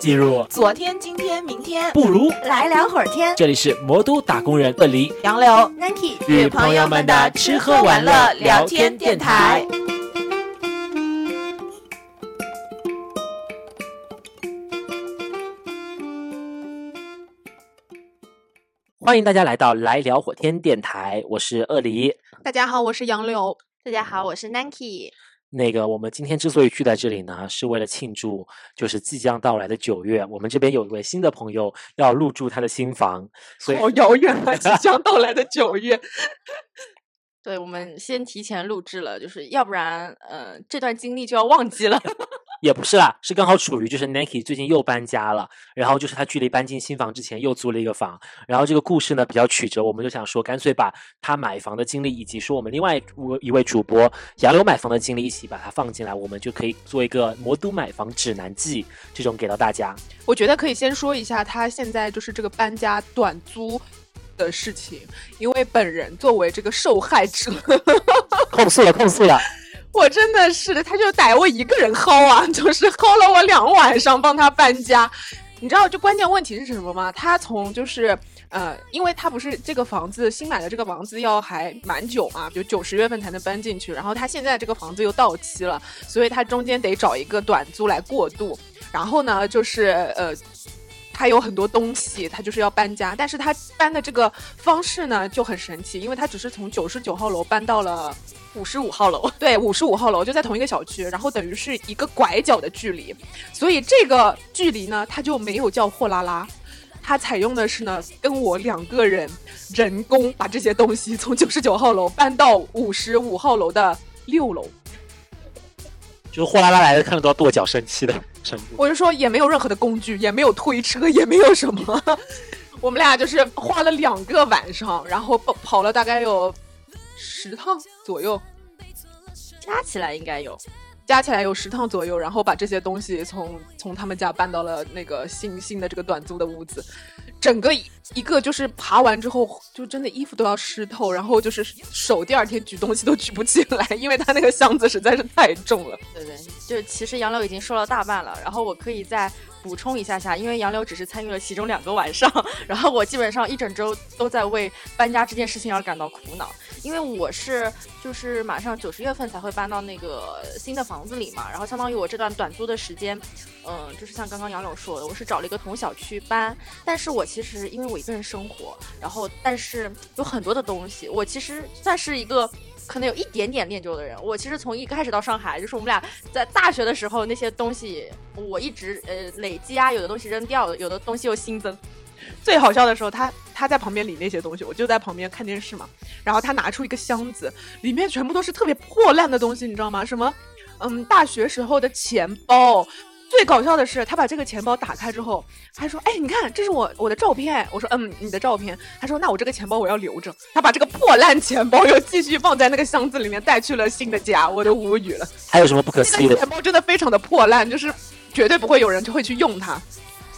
进入昨天、今天、明天，不如来聊会儿天。这里是魔都打工人鳄梨杨柳 Nike 与朋友们的吃喝玩乐聊天电台。欢迎大家来到来聊火天电台，我是鳄梨。大家好，我是杨柳。大家好，我是 Nike。那个，我们今天之所以聚在这里呢，是为了庆祝，就是即将到来的九月，我们这边有一位新的朋友要入住他的新房，所以好遥远啊！即将到来的九月，对，我们先提前录制了，就是要不然，呃，这段经历就要忘记了。也不是啦，是刚好处于就是 Nike 最近又搬家了，然后就是他距离搬进新房之前又租了一个房，然后这个故事呢比较曲折，我们就想说干脆把他买房的经历以及说我们另外一一位主播杨柳买房的经历一起把它放进来，我们就可以做一个魔都买房指南记这种给到大家。我觉得可以先说一下他现在就是这个搬家短租的事情，因为本人作为这个受害者，控诉了，控诉了。我真的是，他就逮我一个人薅啊，就是薅了我两晚上帮他搬家。你知道，就关键问题是什么吗？他从就是呃，因为他不是这个房子新买的这个房子要还蛮久嘛，就九十月份才能搬进去。然后他现在这个房子又到期了，所以他中间得找一个短租来过渡。然后呢，就是呃，他有很多东西，他就是要搬家，但是他搬的这个方式呢就很神奇，因为他只是从九十九号楼搬到了。五十五号楼，对，五十五号楼就在同一个小区，然后等于是一个拐角的距离，所以这个距离呢，它就没有叫货拉拉，它采用的是呢，跟我两个人人工把这些东西从九十九号楼搬到五十五号楼的六楼，就是货拉拉来的，看得都要跺脚生气的 程度。我就说也没有任何的工具，也没有推车，也没有什么，我们俩就是花了两个晚上，然后跑跑了大概有。十趟左右，加起来应该有，加起来有十趟左右，然后把这些东西从从他们家搬到了那个新新的这个短租的屋子，整个一个就是爬完之后，就真的衣服都要湿透，然后就是手第二天举东西都举不起来，因为他那个箱子实在是太重了。对对，就其实杨柳已经瘦了大半了，然后我可以在补充一下下，因为杨柳只是参与了其中两个晚上，然后我基本上一整周都在为搬家这件事情而感到苦恼。因为我是就是马上九十月份才会搬到那个新的房子里嘛，然后相当于我这段短租的时间，嗯，就是像刚刚杨柳说的，我是找了一个同小区搬，但是我其实因为我一个人生活，然后但是有很多的东西，我其实算是一个可能有一点点念旧的人，我其实从一开始到上海，就是我们俩在大学的时候那些东西，我一直呃累积啊，有的东西扔掉了，有的东西又新增。最好笑的时候，他他在旁边理那些东西，我就在旁边看电视嘛。然后他拿出一个箱子，里面全部都是特别破烂的东西，你知道吗？什么，嗯，大学时候的钱包。最搞笑的是，他把这个钱包打开之后，他说：“哎，你看，这是我我的照片。”我说：“嗯，你的照片。”他说：“那我这个钱包我要留着。”他把这个破烂钱包又继续放在那个箱子里面，带去了新的家。我都无语了。还有什么不可思议的？钱包真的非常的破烂，就是绝对不会有人就会去用它。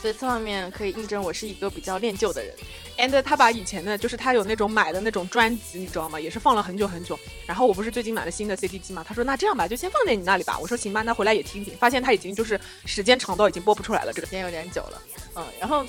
所以这方面可以印证我是一个比较恋旧的人。and 他把以前的，就是他有那种买的那种专辑，你知道吗？也是放了很久很久。然后我不是最近买了新的 CD 机嘛？他说那这样吧，就先放在你那里吧。我说行吧，那回来也听听。发现他已经就是时间长到已经播不出来了，这个时间有点久了。嗯，然后。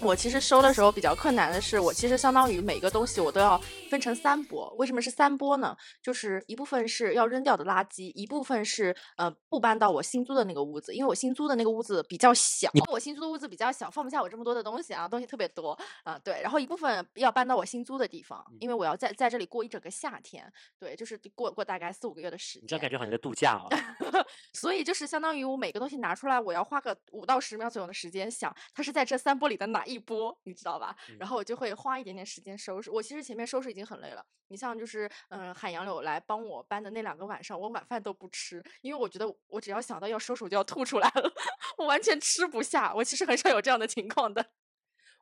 我其实收的时候比较困难的是，我其实相当于每个东西我都要分成三波。为什么是三波呢？就是一部分是要扔掉的垃圾，一部分是呃不搬到我新租的那个屋子，因为我新租的那个屋子比较小，我新租的屋子比较小，放不下我这么多的东西啊，东西特别多啊。对，然后一部分要搬到我新租的地方，因为我要在在这里过一整个夏天，对，就是过过大概四五个月的时间。你这样感觉好像在度假啊。所以就是相当于我每个东西拿出来，我要花个五到十秒左右的时间想，它是在这三波里的哪？一波，你知道吧？然后我就会花一点点时间收拾。我其实前面收拾已经很累了。你像就是，嗯，喊杨柳来帮我搬的那两个晚上，我晚饭都不吃，因为我觉得我只要想到要收手，就要吐出来了，我完全吃不下。我其实很少有这样的情况的。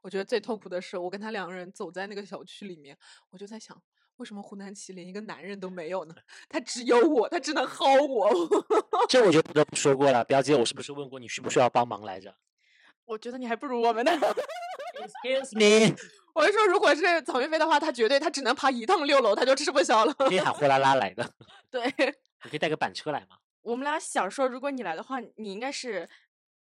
我觉得最痛苦的是，我跟他两个人走在那个小区里面，我就在想，为什么湖南旗连一个男人都没有呢？他只有我，他只能薅我。这我就不得不说过了，表姐，我是不是问过你需不需要帮忙来着？我觉得你还不如我们呢。Excuse me，我是说，如果是草莓飞的话，他绝对他只能爬一趟六楼，他就吃不消了。可以喊货拉拉来的。对，你可以带个板车来吗？我们俩想说，如果你来的话，你应该是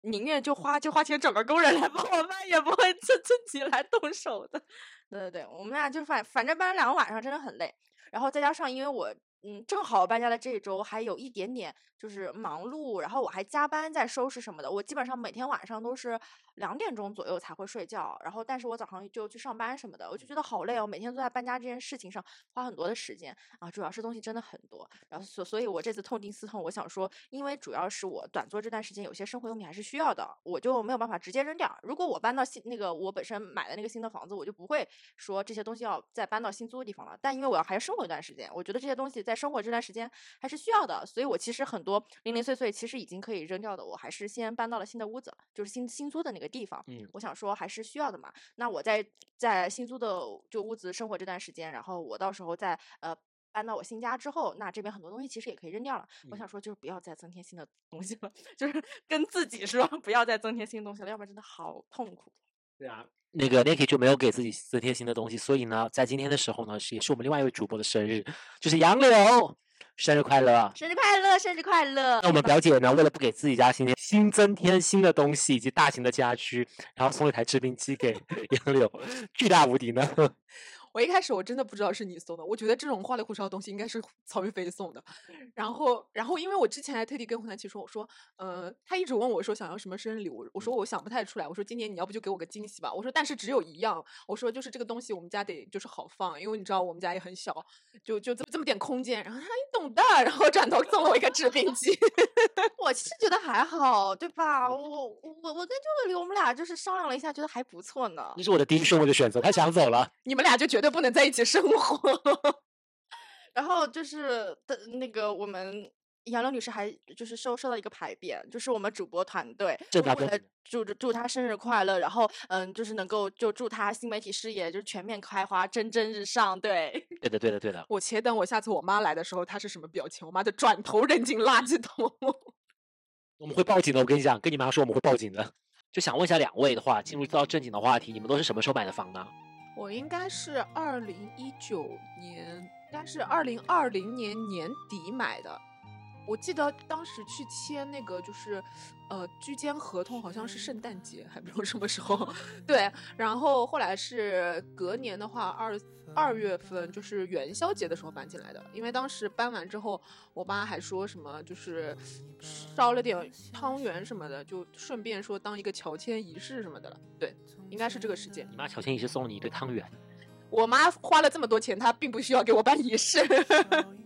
宁愿就花就花钱找个工人来帮我搬，也不会自自己来动手的。对对对，我们俩就反反正搬了两个晚上，真的很累。然后再加上因为我嗯正好搬家的这一周还有一点点就是忙碌，然后我还加班在收拾什么的，我基本上每天晚上都是两点钟左右才会睡觉。然后但是我早上就去上班什么的，我就觉得好累哦，每天都在搬家这件事情上花很多的时间啊，主要是东西真的很多。然后所所以，我这次痛定思痛，我想说，因为主要是我短租这段时间有些生活用品还是需要的，我就没有办法直接扔掉。如果我搬到新那个我本身买的那个新的房子，我就不会说这些东西要再搬到新租的地方了。但因为我要还要生活一段时间，我觉得这些东西在生活这段时间还是需要的，所以我其实很多零零碎碎其实已经可以扔掉的，我还是先搬到了新的屋子，就是新新租的那个地方。嗯，我想说还是需要的嘛。那我在在新租的就屋子生活这段时间，然后我到时候再呃。搬到我新家之后，那这边很多东西其实也可以扔掉了。我嗯想说，就是不要再增添新的东西了，就是跟自己说不要再增添新东西了，要不然真的好痛苦。对啊，那个 Niki 就没有给自己增添新的东西，所以呢，在今天的时候呢，是也是我们另外一位主播的生日，就是杨柳，生日快乐！生日快乐，生日快乐那！我们表姐呢，为了不给自己家新新增添新的东西以及大型的家居，然后送了一台制冰机给杨柳，巨大无敌呢。我一开始我真的不知道是你送的，我觉得这种花里胡哨的东西应该是曹云飞送的。然后，然后因为我之前还特地跟胡南琪说，我说，呃，他一直问我说想要什么生日礼物，我说我想不太出来，我说今年你要不就给我个惊喜吧，我说但是只有一样，我说就是这个东西我们家得就是好放，因为你知道我们家也很小，就就这么这么点空间。然后他你懂的，然后转头送了我一个制冰机。我其实觉得还好，对吧？我我我我跟周乐里，我们俩就是商量了一下，觉得还不错呢你。是我的第一顺位的选择，他想走了。你们俩就绝对不能在一起生活。然后就是的那个我们杨柳女士还就是收收到一个牌匾，就是我们主播团队为了祝祝她生日快乐，然后嗯，就是能够就祝她新媒体事业就是全面开花，蒸蒸日上。对，对的，对的，对的。我且等我下次我妈来的时候，她是什么表情？我妈就转头扔进垃圾桶。我们会报警的，我跟你讲，跟你妈说我们会报警的。就想问一下两位的话，进入到正经的话题，你们都是什么时候买的房呢？我应该是二零一九年，应该是二零二零年年底买的。我记得当时去签那个就是，呃，居间合同，好像是圣诞节，还不知道什么时候。对，然后后来是隔年的话，二二月份就是元宵节的时候搬进来的。因为当时搬完之后，我妈还说什么，就是烧了点汤圆什么的，就顺便说当一个乔迁仪式什么的了。对，应该是这个时间。你妈乔迁仪式送了你一堆汤圆，我妈花了这么多钱，她并不需要给我办仪式。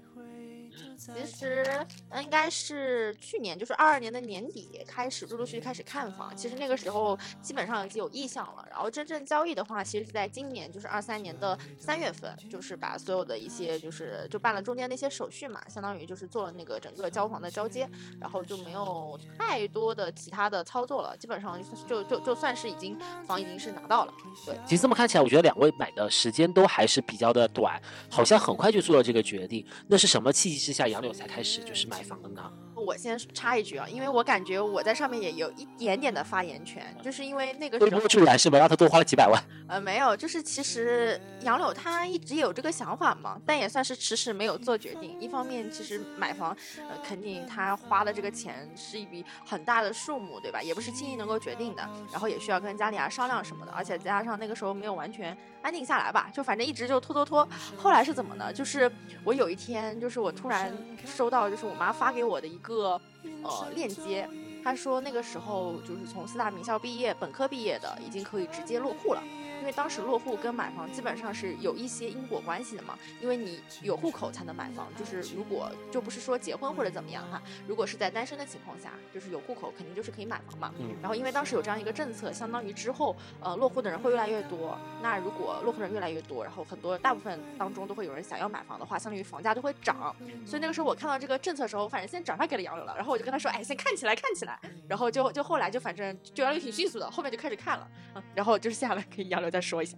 其实呃应该是去年，就是二二年的年底开始陆陆续续开始看房。其实那个时候基本上已经有意向了，然后真正交易的话，其实是在今年，就是二三年的三月份，就是把所有的一些就是就办了中间那些手续嘛，相当于就是做了那个整个交房的交接，然后就没有太多的其他的操作了，基本上就就就算是已经房已经是拿到了。对，其实这么看起来，我觉得两位买的时间都还是比较的短，好像很快就做了这个决定。那是什么契机之下，杨柳才开始就是买房的呢？我先插一句啊，因为我感觉我在上面也有一点点的发言权，就是因为那个时候推波助澜是吧？让他多花了几百万。呃，没有，就是其实杨柳他一直有这个想法嘛，但也算是迟迟没有做决定。一方面，其实买房，呃，肯定他花的这个钱是一笔很大的数目，对吧？也不是轻易能够决定的，然后也需要跟家里啊商量什么的，而且再加上那个时候没有完全安定下来吧，就反正一直就拖拖拖。后来是怎么呢？就是我有一天，就是我突然收到，就是我妈发给我的一个个呃链接。他说那个时候就是从四大名校毕业，本科毕业的已经可以直接落户了。因为当时落户跟买房基本上是有一些因果关系的嘛，因为你有户口才能买房，就是如果就不是说结婚或者怎么样哈，如果是在单身的情况下，就是有户口肯定就是可以买房嘛。嗯然后因为当时有这样一个政策，相当于之后呃落户的人会越来越多，那如果落户人越来越多，然后很多大部分当中都会有人想要买房的话，相当于房价就会涨。所以那个时候我看到这个政策的时候，反正先转发给了杨柳了，然后我就跟他说，哎，先看起来看起来，然后就就后来就反正就杨柳挺迅速的，后面就开始看了，嗯，然后就是下来可以杨柳再说一下。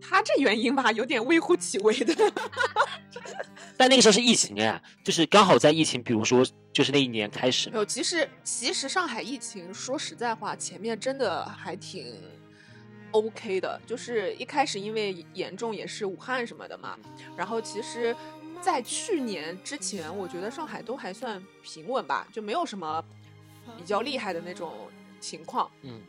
他这原因吧，有点微乎其微的。但那个时候是疫情哎，就是刚好在疫情，比如说就是那一年开始嘛。有，其实其实上海疫情，说实在话，前面真的还挺 OK 的。就是一开始因为严重也是武汉什么的嘛，然后其实，在去年之前，我觉得上海都还算平稳吧，就没有什么比较厉害的那种情况。嗯，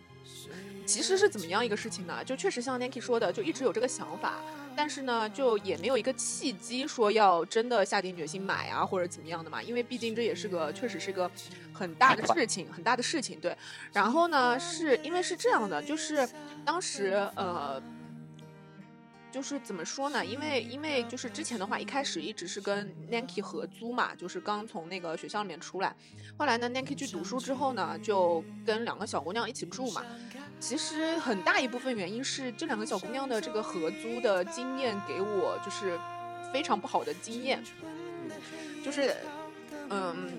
其实是怎么样一个事情呢？就确实像 Nanki 说的，就一直有这个想法，但是呢，就也没有一个契机说要真的下定决心买啊，或者怎么样的嘛。因为毕竟这也是个确实是个很大的事情，很大的事情。对，然后呢，是因为是这样的，就是当时呃。就是怎么说呢？因为因为就是之前的话，一开始一直是跟 Nanki 合租嘛，就是刚从那个学校里面出来。后来呢，Nanki 去读书之后呢，就跟两个小姑娘一起住嘛。其实很大一部分原因是这两个小姑娘的这个合租的经验给我就是非常不好的经验，就是嗯，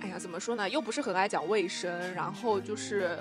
哎呀，怎么说呢？又不是很爱讲卫生，然后就是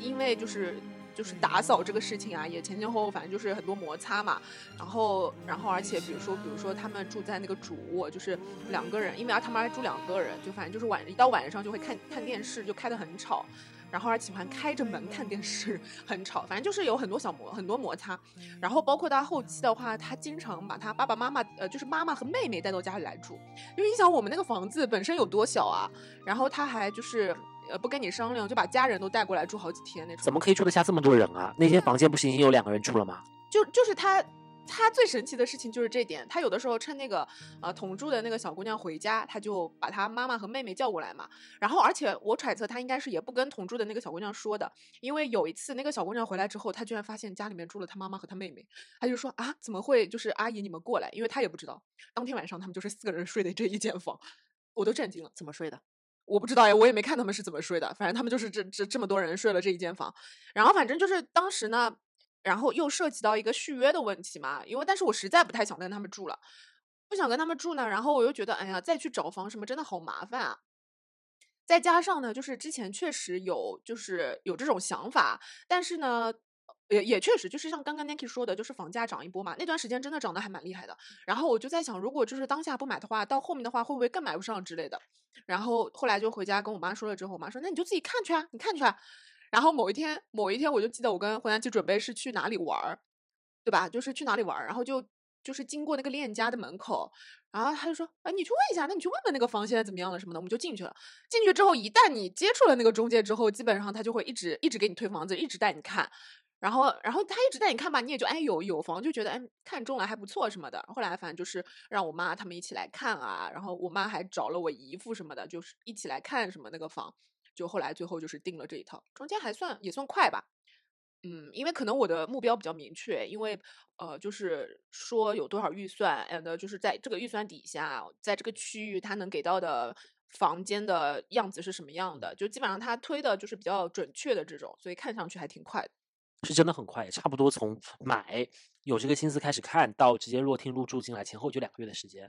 因为就是。就是打扫这个事情啊，也前前后后反正就是很多摩擦嘛。然后，然后而且比如说，比如说他们住在那个主卧，就是两个人，因为他们还住两个人，就反正就是晚一到晚上就会看看电视，就开得很吵。然后还喜欢开着门看电视，很吵。反正就是有很多小摩很多摩擦。然后包括到后期的话，他经常把他爸爸妈妈呃，就是妈妈和妹妹带到家里来住。因为你想我们那个房子本身有多小啊，然后他还就是。呃，不跟你商量，就把家人都带过来住好几天那种。怎么可以住得下这么多人啊？那间房间不是已经有两个人住了吗？就就是他，他最神奇的事情就是这点。他有的时候趁那个呃同住的那个小姑娘回家，他就把他妈妈和妹妹叫过来嘛。然后，而且我揣测他应该是也不跟同住的那个小姑娘说的，因为有一次那个小姑娘回来之后，他居然发现家里面住了他妈妈和他妹妹，他就说啊，怎么会？就是阿姨你们过来，因为他也不知道，当天晚上他们就是四个人睡的这一间房，我都震惊了，怎么睡的？我不知道呀，我也没看他们是怎么睡的。反正他们就是这这这么多人睡了这一间房，然后反正就是当时呢，然后又涉及到一个续约的问题嘛。因为但是我实在不太想跟他们住了，不想跟他们住呢。然后我又觉得，哎呀，再去找房什么真的好麻烦啊。再加上呢，就是之前确实有就是有这种想法，但是呢。也也确实，就是像刚刚 Nanki 说的，就是房价涨一波嘛，那段时间真的涨得还蛮厉害的。然后我就在想，如果就是当下不买的话，到后面的话会不会更买不上之类的？然后后来就回家跟我妈说了之后，我妈说那你就自己看去啊，你看去啊。然后某一天，某一天我就记得我跟回南琪准备是去哪里玩儿，对吧？就是去哪里玩儿，然后就就是经过那个链家的门口，然后他就说，哎，你去问一下，那你去问问那个房现在怎么样了什么的，我们就进去了。进去之后，一旦你接触了那个中介之后，基本上他就会一直一直给你推房子，一直带你看。然后，然后他一直带你看吧，你也就哎有有房就觉得哎看中了还不错什么的。后来反正就是让我妈他们一起来看啊，然后我妈还找了我姨父什么的，就是一起来看什么那个房。就后来最后就是定了这一套，中间还算也算快吧。嗯，因为可能我的目标比较明确，因为呃就是说有多少预算，and 就是在这个预算底下，在这个区域他能给到的房间的样子是什么样的，就基本上他推的就是比较准确的这种，所以看上去还挺快的。是真的很快，差不多从买有这个心思开始看到直接落听入住进来，前后就两个月的时间。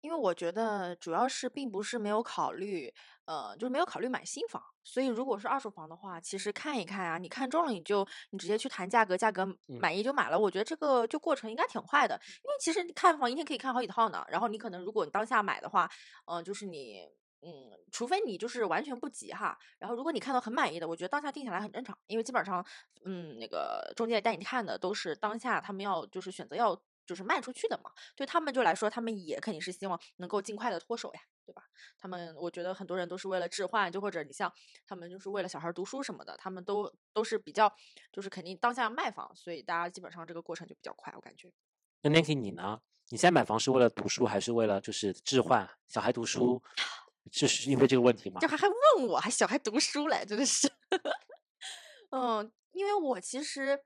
因为我觉得主要是并不是没有考虑，呃，就是没有考虑买新房，所以如果是二手房的话，其实看一看啊，你看中了你就你直接去谈价格，价格满意就买了。我觉得这个就过程应该挺快的，因为其实你看房一天可以看好几套呢。然后你可能如果你当下买的话，嗯，就是你。嗯，除非你就是完全不急哈，然后如果你看到很满意的，我觉得当下定下来很正常，因为基本上，嗯，那个中介带你看的都是当下他们要就是选择要就是卖出去的嘛，对他们就来说，他们也肯定是希望能够尽快的脱手呀，对吧？他们我觉得很多人都是为了置换，就或者你像他们就是为了小孩读书什么的，他们都都是比较就是肯定当下卖房，所以大家基本上这个过程就比较快，我感觉。那 Nancy 你呢？你现在买房是为了读书，还是为了就是置换小孩读书？就是因为这个问题吗？就还还问我，还小孩读书嘞，真的是。嗯，因为我其实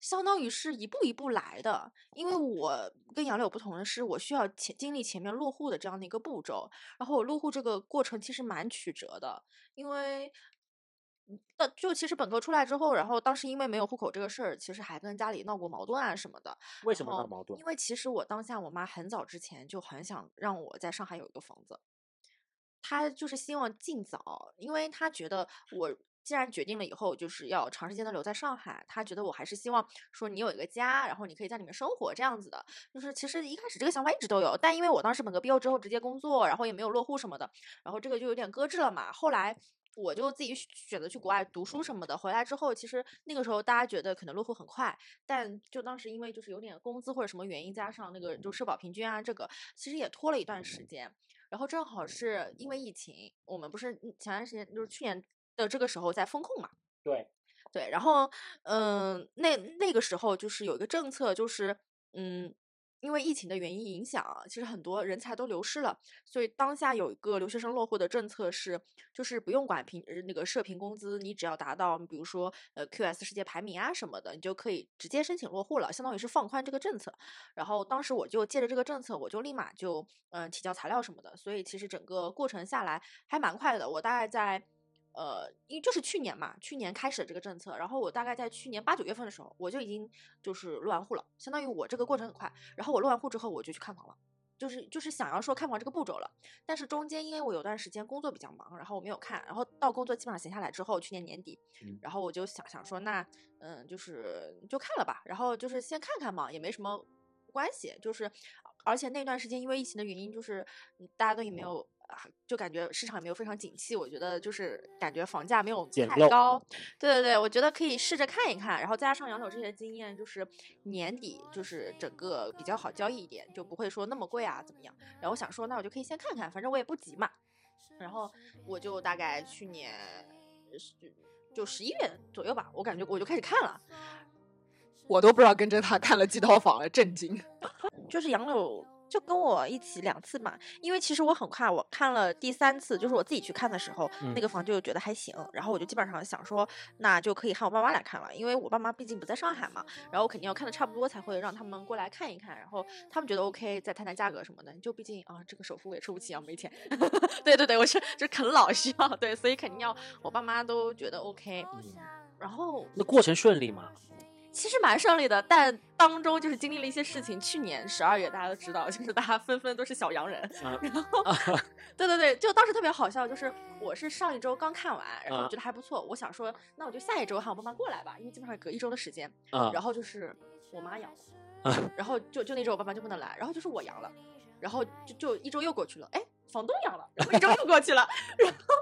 相当于是一步一步来的，因为我跟杨柳不同的是，我需要前经历前面落户的这样的一个步骤，然后我落户这个过程其实蛮曲折的，因为，呃，就其实本科出来之后，然后当时因为没有户口这个事儿，其实还跟家里闹过矛盾啊什么的。为什么闹矛盾？因为其实我当下我妈很早之前就很想让我在上海有一个房子。他就是希望尽早，因为他觉得我既然决定了以后就是要长时间的留在上海，他觉得我还是希望说你有一个家，然后你可以在里面生活这样子的。就是其实一开始这个想法一直都有，但因为我当时本科毕业之后直接工作，然后也没有落户什么的，然后这个就有点搁置了嘛。后来我就自己选择去国外读书什么的，回来之后其实那个时候大家觉得可能落户很快，但就当时因为就是有点工资或者什么原因，加上那个就社保平均啊，这个其实也拖了一段时间。然后正好是因为疫情，我们不是前段时间就是去年的这个时候在风控嘛。对对，然后嗯、那那个时候就是有一个政策，就是嗯。因为疫情的原因影响啊，其实很多人才都流失了，所以当下有一个留学生落户的政策是，就是不用管平那个社平工资，你只要达到比如说呃 QS 世界排名啊什么的，你就可以直接申请落户了，相当于是放宽这个政策。然后当时我就借着这个政策，我就立马就嗯、提交材料什么的，所以其实整个过程下来还蛮快的。我大概在呃，因为就是去年嘛，去年开始的这个政策，然后我大概在去年八九月份的时候，我就已经就是落完户了，相当于我这个过程很快。然后我落完户之后，我就去看房了。就是就是想要说看房这个步骤了，但是中间因为我有段时间工作比较忙，然后我没有看，然后到工作基本上闲下来之后，去年年底，嗯然后我就想想说，那嗯，就是就看了吧，然后就是先看看嘛，也没什么关系，就是而且那段时间因为疫情的原因，就是嗯大家都也没有。啊，就感觉市场也没有非常景气，我觉得就是感觉房价没有太高，对对对，我觉得可以试着看一看，然后再加上杨柳这些经验，就是年底就是整个比较好交易一点，就不会说那么贵啊怎么样。然后我想说，那我就可以先看看，反正我也不急嘛。然后我就大概去年是就十一月左右吧，我感觉我就开始看了，我都不知道跟着他看了几套房了，震惊。就是杨柳就跟我一起两次嘛，因为其实我很快，我看了第三次，就是我自己去看的时候，嗯那个房就觉得还行，然后我就基本上想说，那就可以喊我爸妈来看了，因为我爸妈毕竟不在上海嘛，然后我肯定要看的差不多才会让他们过来看一看，然后他们觉得 OK，再谈谈价格什么的，就毕竟啊，这个首付我也出不起啊，没钱。对对对，我是就啃老需要，对，所以肯定要我爸妈都觉得 OK，嗯然后那过程顺利吗？其实蛮顺利的，但当中就是经历了一些事情。去年十二月大家都知道，就是大家纷纷都是小洋人，啊然后 对对对，就当时特别好笑，就是我是上一周刚看完，然后觉得还不错，我想说那我就下一周喊我爸妈过来吧，因为基本上隔一周的时间。啊然后就是我妈阳啊了，然后就就那周我爸妈就不能来，然后就是我阳了，然后就就一周又过去了，哎，房东阳了，然后一周又过去了，然后。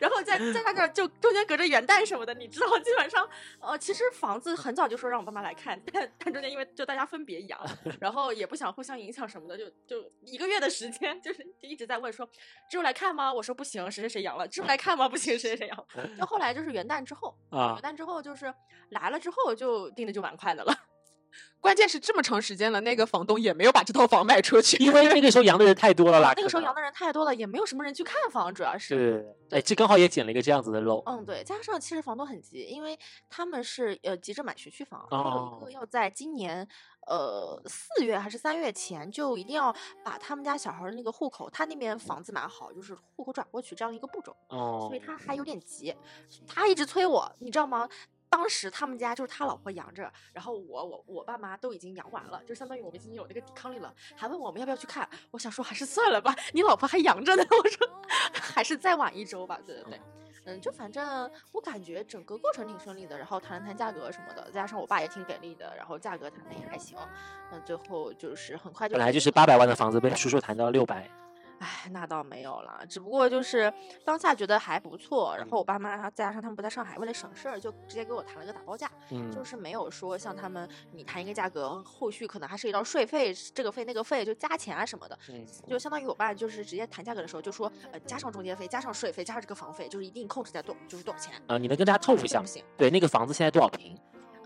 然后在在他这儿就中间隔着元旦什么的，你知道，基本上，呃，其实房子很早就说让我爸妈来看，但但中间因为就大家分别阳，然后也不想互相影响什么的，就就一个月的时间，就是就一直在问说，之后来看吗？我说不行，谁谁谁阳了，之后来看吗？不行，谁谁谁阳了。就后来就是元旦之后，啊元旦之后就是来了之后就定的就蛮快的了。关键是这么长时间了，那个房东也没有把这套房卖出去。因为那个时候阳的人太多了啦，那个时候阳的人太多了，也没有什么人去看房，主要是。对哎，这刚好也捡了一个这样子的漏。嗯，对，加上其实房东很急，因为他们是呃急着买学区房，还有一哦个要在今年呃四月还是三月前就一定要把他们家小孩儿的那个户口，他那边房子买好，就是户口转过去这样一个步骤，哦所以他还有点急，他一直催我，你知道吗？当时他们家就是他老婆养着，然后我我我爸妈都已经养完了，就相当于我们已经有那个抵抗力了，还问我们要不要去看。我想说还是算了吧，你老婆还养着呢。我说还是再晚一周吧。对对对，嗯，就反正我感觉整个过程挺顺利的，然后谈了谈价格什么的，再加上我爸也挺给力的，然后价格谈的也还行。那最后就是很快就本来就是八百万的房子被叔叔谈到六百，哎，那倒没有了，只不过就是当下觉得还不错，然后我爸妈再加上他们不在上海，为了省事儿，就直接给我谈了个打包价，嗯，就是没有说像他们你谈一个价格，后续可能还涉及到税费、这个费那个费，就加钱啊什么的。嗯就相当于我爸就是直接谈价格的时候就说，呃，加上中介费，加上税费，加上这个房费，就是一定控制在多，就是多少钱。啊，你能跟大家透露一下吗？不行，对，那个房子现在多少平？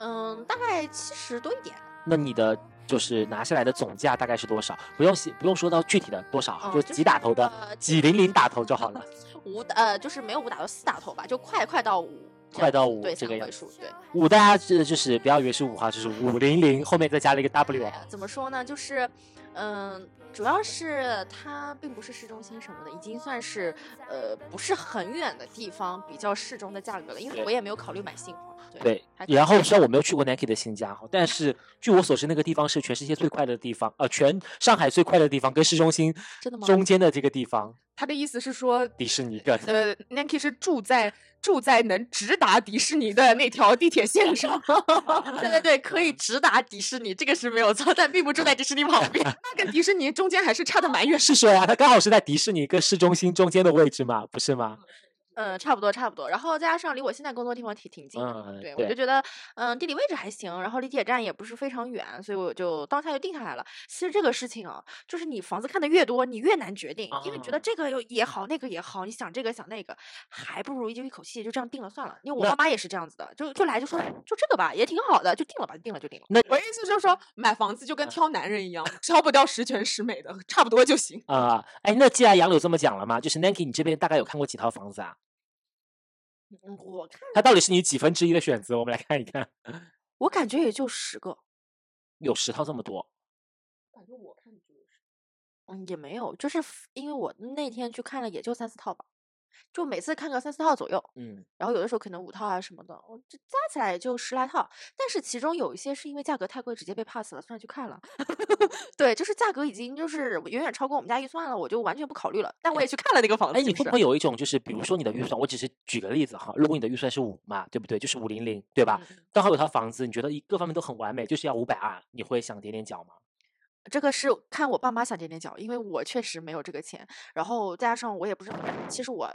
嗯，大概七十多一点。那你的就是拿下来的总价大概是多少？不用写，不用说到具体的多少，就几打头的，呃几零零打头就好了。五呃，就是没有五打头，四打头吧，就快快到五快到五，这个位数，对。五大家这就是不要以为是五号，就是五零零后面再加了一个 W 哎。怎么说呢？就是，嗯，主要是它并不是市中心什么的，已经算是呃不是很远的地方，比较适中的价格了。因为我也没有考虑买新房，对。然后虽然我没有去过 Nike 的新家哈，但是据我所知，那个地方是全世界最快的地方，呃，全上海最快的地方，跟市中心真的吗中间的这个地方，他的意思是说，迪士尼跟呃，Nike 是住在住在能直达迪士尼的那条地铁线上。对对对，可以直达迪士尼，这个是没有错，但并不住在迪士尼旁边。那跟迪士尼中间还是差的蛮远。是说呀，它刚好是在迪士尼跟市中心中间的位置嘛，不是吗？嗯，差不多差不多。然后再加上离我现在工作地方挺挺近的，嗯，对我就觉得，嗯，地理位置还行，然后离地铁站也不是非常远，所以我就当下就定下来了。其实这个事情啊，就是你房子看的越多，你越难决定，因为觉得啊这个又也好，那个也好，你想这个想那个，还不如就一口气就这样定了算了。因为我爸妈也是这样子的，就就来就说就这个吧，也挺好的，就定了吧，定了就定了。那我意思就是说，买房子就跟挑男人一样，挑不掉十全十美的，差不多就行。啊、哎，那既然杨柳这么讲了嘛，就是 Nanki，你这边大概有看过几套房子啊？嗯，我看它到底是你几分之一的选择？我们来看一看，我感觉也就十个，有十套这么多。感觉我看就是，嗯，也没有，就是因为我那天去看了，也就三四套吧，就每次看个三四套左右。嗯，然后有的时候可能五套啊什么的，我这加起来也就十来套，但是其中有一些是因为价格太贵，直接被 pass 了，算了去看了。对，就是价格已经就是远远超过我们家预算了，我就完全不考虑了。但我也去看了那个房子，哎，你会不会有一种就是，比如说你的预算，我只是举个例子哈，如果你的预算是五嘛，对不对？就是五零零，对吧？嗯刚好有套房子，你觉得一各方面都很完美，就是要五百二，你会想点点脚吗？这个是看我爸妈想点点脚，因为我确实没有这个钱，然后再加上我也不知道，其实我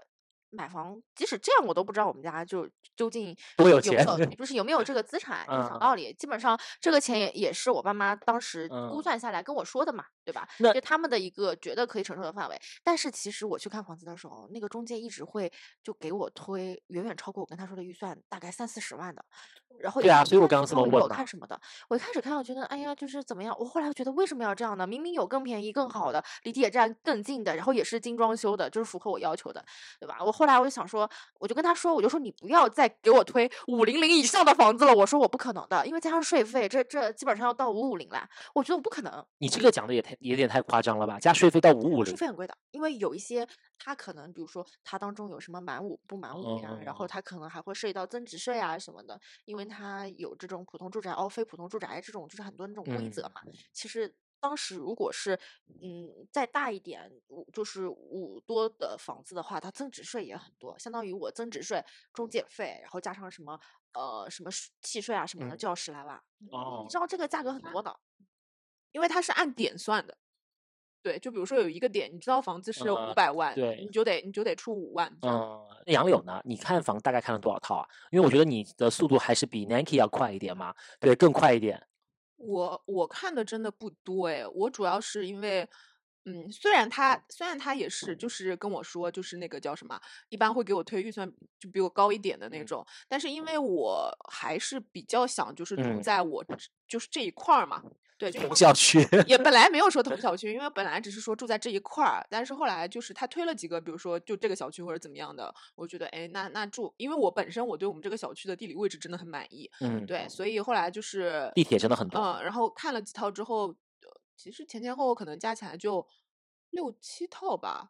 买房，即使这样我都不知道我们家就究竟多有没钱就是有没有这个资产，就讲嗯道理，基本上这个钱也也是我爸妈当时估嗯算下来跟我说的嘛，对吧？那就他们的一个觉得可以承受的范围。但是其实我去看房子的时候，那个中介一直会就给我推远远超过我跟他说的预算，大概三四十万的。然后对啊所以我刚刚这么问嘛看什么的，我一开始看，我觉得哎呀，就是怎么样？我后来又觉得为什么要这样呢？明明有更便宜、更好的，离地铁站更近的，然后也是精装修的，就是符合我要求的，对吧？我后来我就想说，我就跟他说，我就说你不要再给我推五零零以上的房子了。我说我不可能的，因为加上税费，这这基本上要到五五零了。我觉得我不可能，你这个讲的也太有点太夸张了吧？加税费到五五零，税费很贵的，因为有一些他可能，比如说他当中有什么满五不满五呀，然后哦它可能还会涉及到增值税啊什么的，因为他有这种普通住宅哦，非普通住宅这种就是很多那种规则嗯嘛。其实当时如果是嗯再大一点，五就是五多的房子的话，它增值税也很多，相当于我增值税、中介费，然后加上什么呃什么契税啊什么的，嗯就要十来万。哦你知道这个价格很多的。因为它是按点算的。对，就比如说有一个点，你知道房子是五呃百万，对你就得你就得出五万。嗯，那杨柳呢？你看房大概看了多少套啊？因为我觉得你的速度还是比 Nike 要快一点嘛，对，更快一点。我我看的真的不多哎，我主要是因为，嗯，虽然他虽然他也是就是跟我说就是那个叫什么，一般会给我推预算就比我高一点的那嗯。种，但是因为我还是比较想就是住嗯。在我这就是这一块儿嘛，对，就同校区也 本来没有说同小区，因为本来只是说住在这一块儿，但是后来就是他推了几个，比如说就这个小区或者怎么样的，我觉得哎，那那住，因为我本身我对我们这个小区的地理位置真的很满意，嗯，对，所以后来就是地铁真的很多嗯，然后看了几套之后，呃其实前前后后可能加起来就六七套吧。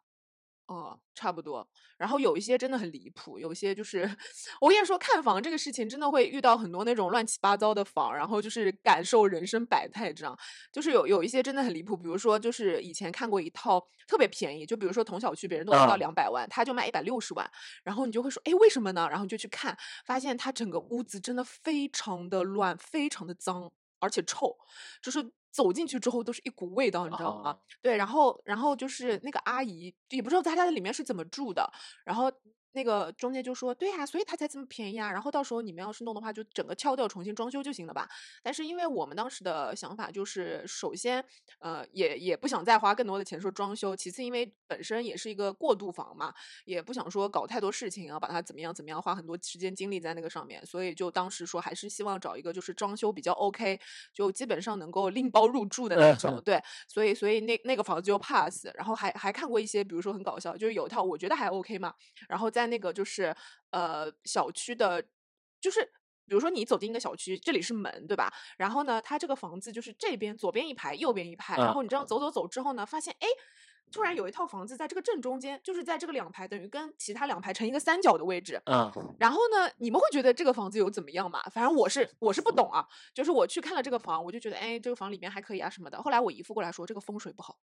哦，差不多。然后有一些真的很离谱，有一些就是 我跟你说，看房这个事情真的会遇到很多那种乱七八糟的房，然后就是感受人生百态这样。就是有有一些真的很离谱，比如说就是以前看过一套特别便宜，就比如说同小区别人都能到啊两百万，他就卖一百六十万，然后你就会说，哎，为什么呢？然后你就去看，发现他整个屋子真的非常的乱，非常的脏，而且臭，就是走进去之后都是一股味道，你知道吗？啊对，然后然后就是那个阿姨，也不知道她在里面是怎么住的，然后。那个中介就说：“对呀、所以他才这么便宜啊。然后到时候你们要是弄的话，就整个敲掉，重新装修就行了吧。但是因为我们当时的想法就是，首先，呃，也也不想再花更多的钱说装修，其次因为本身也是一个过渡房嘛，也不想说搞太多事情啊，把它怎么样怎么样，花很多时间精力在那个上面，所以就当时说还是希望找一个就是装修比较 OK，就基本上能够拎包入住的那种。对，所以所以那那个房子就 pass，然后还还看过一些，比如说很搞笑，就是有一套我觉得还 OK 嘛，然后在那个就是呃小区的，就是。比如说你走进一个小区，这里是门，对吧？然后呢，它这个房子就是这边左边一排，右边一排。然嗯后你这样走走走之后呢，发现哎，突然有一套房子在这个正中间，就是在这个两排，等于跟其他两排成一个三角的位置。嗯，然后呢，你们会觉得这个房子有怎么样嘛？反正我是我是不懂啊，就是我去看了这个房，我就觉得哎，这个房里面还可以啊什么的。后来我姨夫过来说这个风水不好，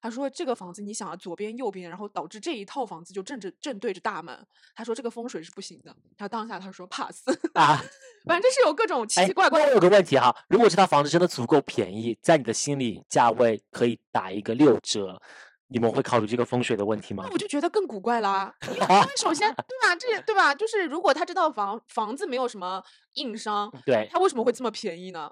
他说这个房子你想啊左边右边，然后导致这一套房子就正着正对着大门。他说这个风水是不行的。他当下他说 pass 啊，反正是有各种奇哎奇怪怪我有个问题哈，如果这套房子真的足够便宜，在你的心里价位可以打一个六折，你们会考虑这个风水的问题吗那？我就觉得更古怪啦，因为因为首先对吧，这对吧？就是如果他这套房房子没有什么硬伤，对，他为什么会这么便宜呢？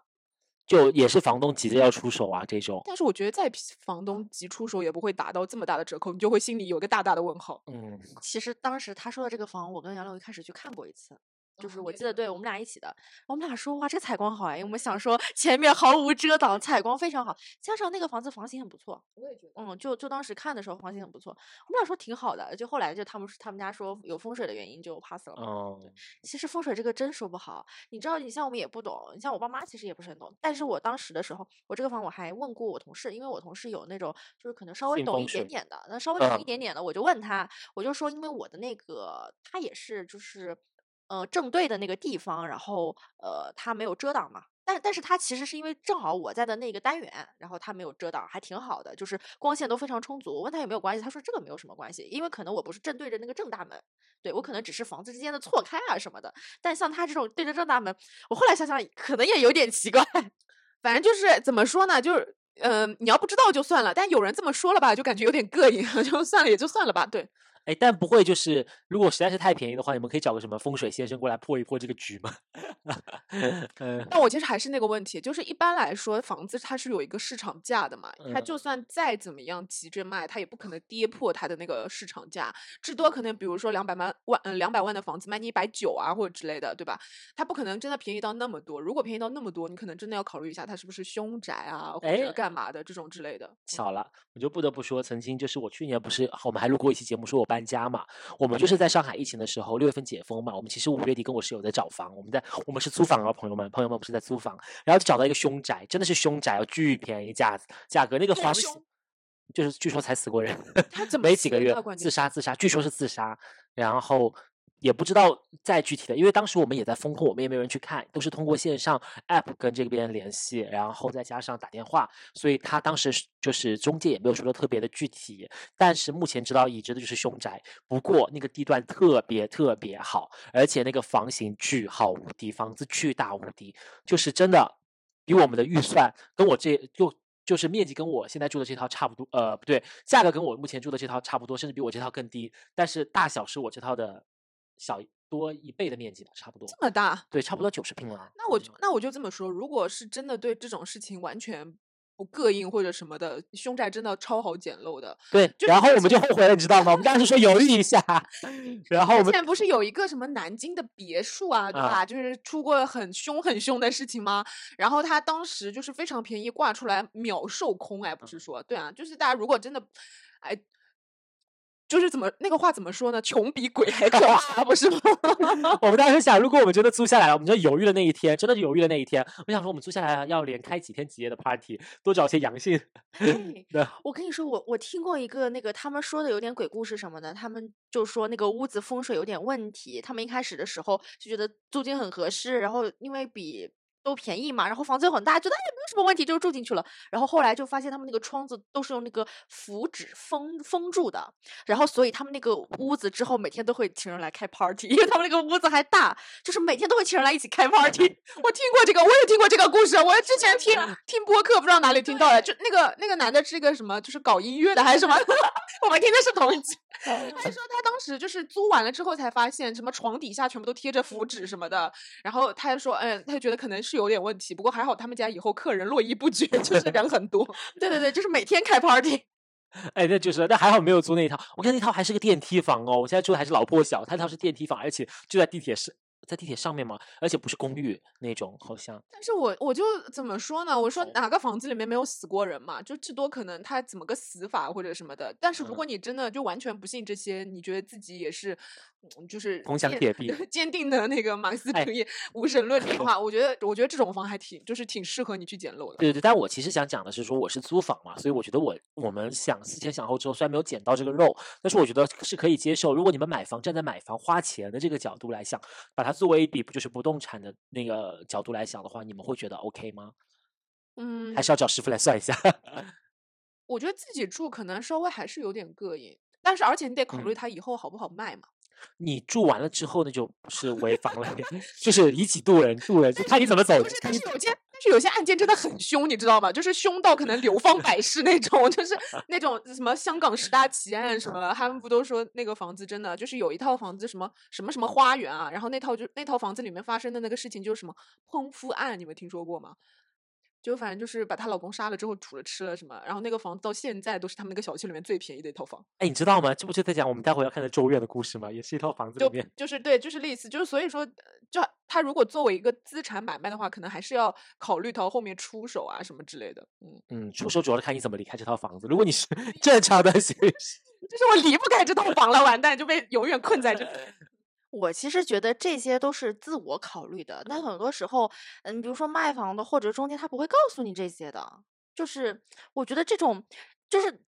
就也是房东急着要出手啊，这种。但是我觉得再房东急出手也不会打到这么大的折扣，你就会心里有一个大大的问号。嗯，其实当时他说的这个房，我跟杨柳一开始去看过一次，就是哦我记得对我们。俩一起的，我们俩说哇，这个采光好哎，因为我们想说前面毫无遮挡，采光非常好，加上那个房子房型很不错，我也觉得，嗯，就就当时看的时候房型很不错，我们俩说挺好的，就后来就他们他们家说有风水的原因就 pass 了嘛。哦，其实风水这个真说不好，你知道，你像我们也不懂，你像我爸妈其实也不是很懂。但是我当时的时候，我这个房我还问过我同事，因为我同事有那种就是可能稍微懂一点点的，那稍微懂一。嗯点点的，我就问他，我就说，因为我的那个他也是就是呃正对的那个地方，然后呃他没有遮挡嘛。但但是他其实是因为正好我在的那个单元，然后他没有遮挡，还挺好的，就是光线都非常充足。我问他有没有关系，他说这个没有什么关系，因为可能我不是正对着那个正大门，对我可能只是房子之间的错开啊什么的。但像他这种对着正大门，我后来想想可能也有点奇怪。反正就是怎么说呢，就是呃，你要不知道就算了，但有人这么说了吧，就感觉有点膈应，就算了也就算了吧。对，哎，但不会就是，如果实在是太便宜的话，你们可以找个什么风水先生过来破一破这个局吗？嗯但我其实还是那个问题，就是一般来说，房子它是有一个市场价的嘛，它嗯就算再怎么样急着卖，它也不可能跌破它的那个市场价，至多可能比如说两百万万嗯两百万的房子卖你一百九啊或者之类的，对吧？它不可能真的便宜到那么多，如果便宜到那么多，你可能真的要考虑一下它是不是凶宅啊或者哎干嘛的这种之类的。巧了，我就不得不说，曾经就是我去年不是我们还录过一期节目，说我搬家嘛，我们就是在上海疫情的时候，六月份解封嘛，我们其实五月底跟我室友在找房，我们在我们是租房啊，朋友们，朋友们不是在租房，然后就找到一个凶宅，真的是凶宅哦，巨便宜价价格，那个房就是据说才死过人，他怎 么没几个月自杀自杀，据说是自杀，然后也不知道再具体的，因为当时我们也在风控，我们也没有人去看，都是通过线上 app 跟这边联系，然后再加上打电话，所以他当时就是中介也没有说的特别的具体，但是目前知道已知的就是凶宅，不过那个地段特别特别好，而且那个房型巨好无敌，房子巨大无敌，就是真的比我们的预算跟我这就。就是面积跟我现在住的这套差不多，呃，不对，价格跟我目前住的这套差不多，甚至比我这套更低，但是大小是我这套的小一多一倍的面积吧，差不多。这么大？对，差不多九十平了。那我嗯就那我就这么说，如果是真的对这种事情完全不膈应或者什么的，凶宅真的超好捡漏的。对，就然后我们就后悔了，你知道吗？我们当时说犹豫一下，然后我们之前不是有一个什么南京的别墅啊，对啊吧？就是出过很凶很凶的事情吗？然后他当时就是非常便宜挂出来秒售空，哎，嗯不是说对啊，就是大家如果真的，哎。就是怎么那个话怎么说呢？穷比鬼还可怕，不是吗？我们当时想，如果我们真的租下来了，我们就犹豫的那一天，真的犹豫的那一天，我想说，我们租下来要连开几天几夜的 party，多找些阳性 对。我跟你说，我我听过一个那个他们说的有点鬼故事什么的，他们就说那个屋子风水有点问题。他们一开始的时候就觉得租金很合适，然后因为比都便宜嘛，然后房子又很大，觉得哎没有什么问题，就住进去了。然后后来就发现他们那个窗子都是用那个符纸封封住的，然后所以他们那个屋子之后每天都会请人来开 party，因为他们那个屋子还大，就是每天都会请人来一起开 party。我听过这个，我也听过这个故事。我之前听 听播客，不知道哪里听到的，就那个那个男的是一个什么，就是搞音乐的还是什么？我们听的是同一集。他说他当时就是租完了之后才发现，什么床底下全部都贴着符纸什么的。然后他就说，嗯，他就觉得可能是有点问题，不过还好他们家以后客人络绎不绝，就 是人很多。对对对，就是每天开 party。哎，那就是，但还好没有租那一套。我看那套还是个电梯房哦，我现在住的还是老破小，他那套是电梯房，而且就在地铁上，在地铁上面嘛，而且不是公寓那种，好像。但是我我就怎么说呢？我说哪个房子里面没有死过人嘛？就至多可能他怎么个死法或者什么的。但是如嗯果你真的就完全不信这些，你觉得自己也是，嗯就是铜墙铁壁 坚定的那个马克思哎主义无神论者的 话，我觉得我觉得这种房还挺就是挺适合你去捡漏的。对对，但我其实想讲的是说，我是租房嘛，所以我觉得我我们想思前想后之后，虽然没有捡到这个肉，但是我觉得是可以接受。如果你们买房站在买房花钱的这个角度来想，把它作为一笔不就是不动产的那个角度来想的话，你们会觉得 OK 吗？嗯还，是要找师傅来算一下？我觉得自己住可能稍微还是有点膈应，但是而且你得考虑嗯它以后好不好卖嘛。你住完了之后，那就是违房了，就是以己度人，度人就看你怎么走不是，。但是有些，但是有些案件真的很凶，你知道吗？就是凶到可能流芳百世那种，就是那种什么香港十大奇案什么，他们不都说那个房子真的就是有一套房子什么什么什么花园啊，然后那套就那套房子里面发生的那个事情就是什么烹夫案，你们听说过吗？就反正就是把她老公杀了之后煮了吃了什么，然后那个房子到现在都是他们那个小区里面最便宜的一套房。哎，你知道吗？这不就在讲我们待会要看的《咒怨》的故事吗？也是一套房子里面。就是对，就是类似，就是所以说，呃就他如果作为一个资产买卖的话，可能还是要考虑到后面出手啊什么之类的。嗯，嗯，出手主要是看你怎么离开这套房子。如果你是 正常的 就是我离不开这套房了，完蛋就被永远困在这里。我其实觉得这些都是自我考虑的，但很多时候，嗯，比如说卖房的或者中介，他不会告诉你这些的。就是我觉得这种，就是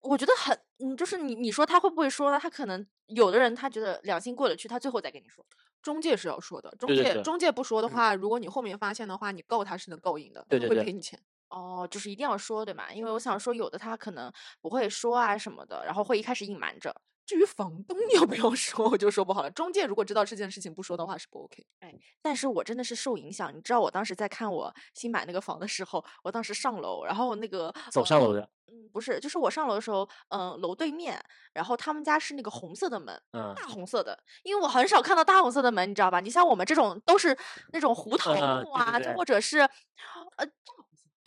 我觉得很，嗯，就是你你说他会不会说呢？他可能有的人他觉得良心过得去，他最后再跟你说。中介是要说的，中介中介不说的话，如果你后面发现的话，你告他是能告赢的，他对对对会赔你钱。哦，就是一定要说，对吧？因为我想说，有的他可能不会说啊什么的，然后会一开始隐瞒着。至于房东 要不要说，我就说不好了。中介如果知道这件事情不说的话是不 OK。哎但是我真的是受影响，你知道，我当时在看我新买那个房的时候，我当时上楼，然后那个呃走上楼的，嗯，不是，就是我上楼的时候，嗯、楼对面，然后他们家是那个红色的门，嗯，大红色的，因为我很少看到大红色的门，你知道吧？你像我们这种都是那种胡桃呃木啊，对对对就或者是，呃。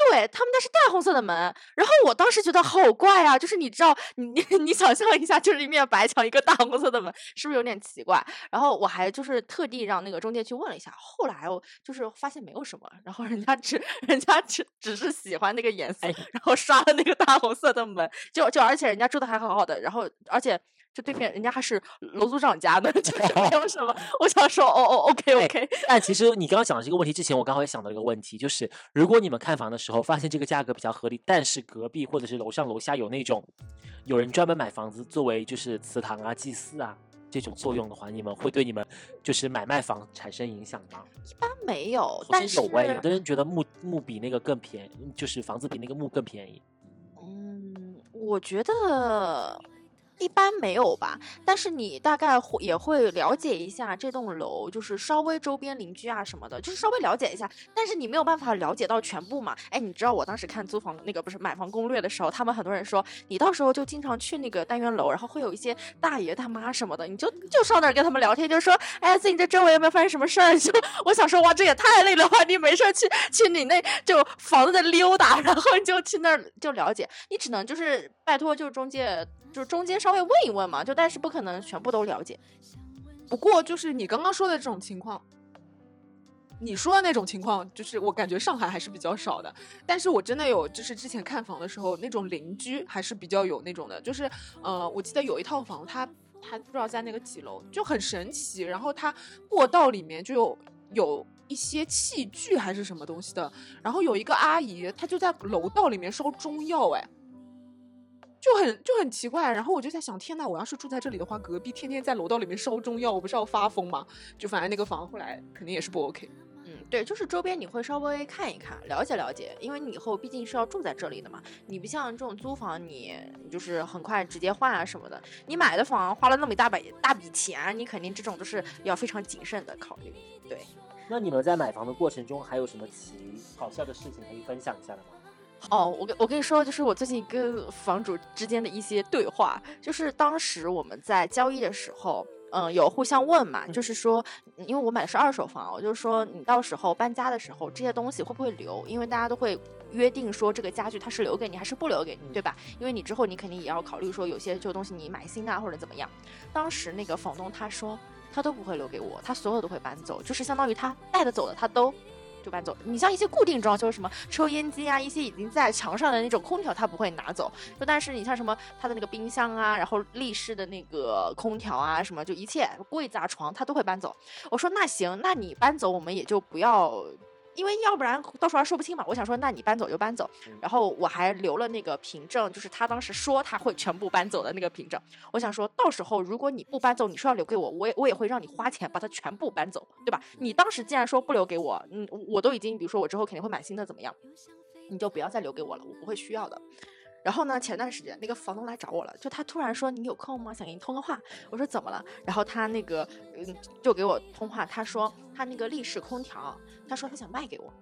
对他们家是大红色的门，然后我当时觉得好怪啊，就是你知道，你你 你想象一下，就是一面白墙，一个大红色的门，是不是有点奇怪？然后我还就是特地让那个中介去问了一下，后来我就是发现没有什么，然后人家只 人家只只是喜欢那个颜色，哎然后刷了那个大红色的门，就就而且人家住的还好好的，然后而且就对面人家还是楼组长家的，就是没 有什么。我想说，哦哦，OK 哎 OK，但其实你刚刚讲的这个问题之前，我刚好也想到一个问题，就是如果你们看房的时候发现这个价格比较合理，但是隔壁或者是楼上楼下有那种有人专门买房子作为就是祠堂啊、祭祀啊这种作用的话，你们会对你们就是买卖房产生影响吗？一般没有，但是有哎、有的人觉得木木比那个更便宜，就是房子比那个木更便宜。嗯，我觉得一般没有吧，但是你大概会也会了解一下这栋楼，就是稍微周边邻居啊什么的，就是稍微了解一下，但是你没有办法了解到全部嘛。哎，你知道我当时看租房那个不是买房攻略的时候，他们很多人说，你到时候就经常去那个单元楼，然后会有一些大爷大妈什么的，你就就上那儿跟他们聊天，就说，哎，最近这周围有没有发生什么事儿？就我想说，哇，这也太累了吧！你没事去去你那就房子的溜达，然后你就去那儿就了解，你只能就是拜托，就是中介，就是中间稍微问一问嘛，就但是不可能全部都了解。不过就是你刚刚说的这种情况，你说的那种情况，就是我感觉上海还是比较少的。但是我真的有，就是之前看房的时候，那种邻居还是比较有那种的。就是呃，我记得有一套房，它它不知道在那个几楼，就很神奇。然后它过道里面就有有一些器具还是什么东西的。然后有一个阿姨，她就在楼道里面烧中药，哎。就很就很奇怪，然后我就在想，天呐，我要是住在这里的话，隔壁天天在楼道里面烧中药，我不是要发疯吗？就反正那个房后来肯定也是不 OK。嗯，对，就是周边你会稍微看一看，了解了解，因为你以后毕竟是要住在这里的嘛。你不像这种租房，你就是很快直接换啊什么的。你买的房花了那么一大笔大笔钱，你肯定这种都是要非常谨慎的考虑。对，那你们在买房的过程中还有什么奇好笑的事情可以分享一下的吗？哦，我跟我跟你说，就是我最近跟房主之间的一些对话，就是当时我们在交易的时候。嗯，有互相问嘛，就是说，嗯因为我买的是二手房，我就说你到时候搬家的时候，这些东西会不会留？因为大家都会约定说这个家具它是留给你还是不留给你，对吧？因为你之后你肯定也要考虑说有些旧东西你买新啊或者怎么样。当时那个房东他说他都不会留给我，他所有都会搬走，就是相当于他带的走的他都就搬走。你像一些固定装修，什么抽烟机啊，一些已经在墙上的那种空调，他不会拿走。就但是你像什么他的那个冰箱啊，然后立式的那个空调啊，什么就一切柜子啊、床，他都会搬走。我说那行，那你搬走，我们也就不要。因为要不然到时候还说不清嘛，我想说，那你搬走就搬走，然后我还留了那个凭证，就是他当时说他会全部搬走的那个凭证。我想说到时候如果你不搬走，你说要留给我，我也我也会让你花钱把它全部搬走，对吧？你当时既然说不留给我，嗯，我都已经比如说我之后肯定会买新的，怎么样？你就不要再留给我了，我不会需要的。然后呢，前段时间那个房东来找我了，就他突然说你有空吗？想给你通个话。我说怎么了？然后他那个嗯就给我通话，他说他那个立式空调，他说他想卖给我。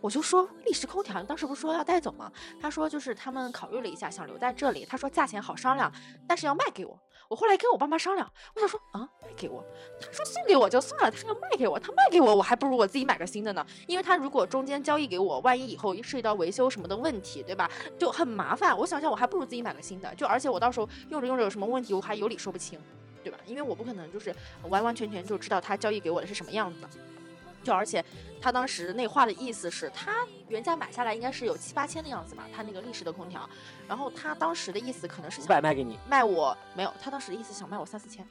我就说立式空调，你当时不是说要带走吗？他说就是他们考虑了一下，想留在这里。他说价钱好商量，但是要卖给我。我后来跟我爸妈商量，我想说啊，卖给我。他说送给我就算了，他要卖给我，他卖给我，我还不如我自己买个新的呢。因为他如果中间交易给我，万一以后涉及到维修什么的问题，对吧？就很麻烦。我想想，我还不如自己买个新的。就而且我到时候用着用着有什么问题，我还有理说不清，对吧？因为我不可能就是完完全全就知道他交易给我的是什么样子的。就而且，他当时那话的意思是，他原价买下来应该是有七八千的样子吧，他那个立式的空调。然后他当时的意思可能是五百卖给你，卖我没有，他当时的意思想卖我三四千。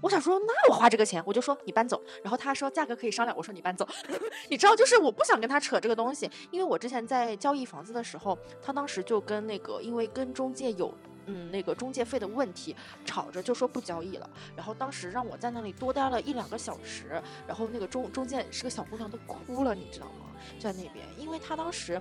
我想说，那我花这个钱，我就说你搬走。然后他说价格可以商量，我说你搬走。你知道，就是我不想跟他扯这个东西，因为我之前在交易房子的时候，他当时就跟那个，因为跟中介有。嗯，那个中介费的问题吵着就说不交易了，然后当时让我在那里多待了一两个小时，然后那个中中介是个小姑娘都哭了，你知道吗？在那边，因为她当时。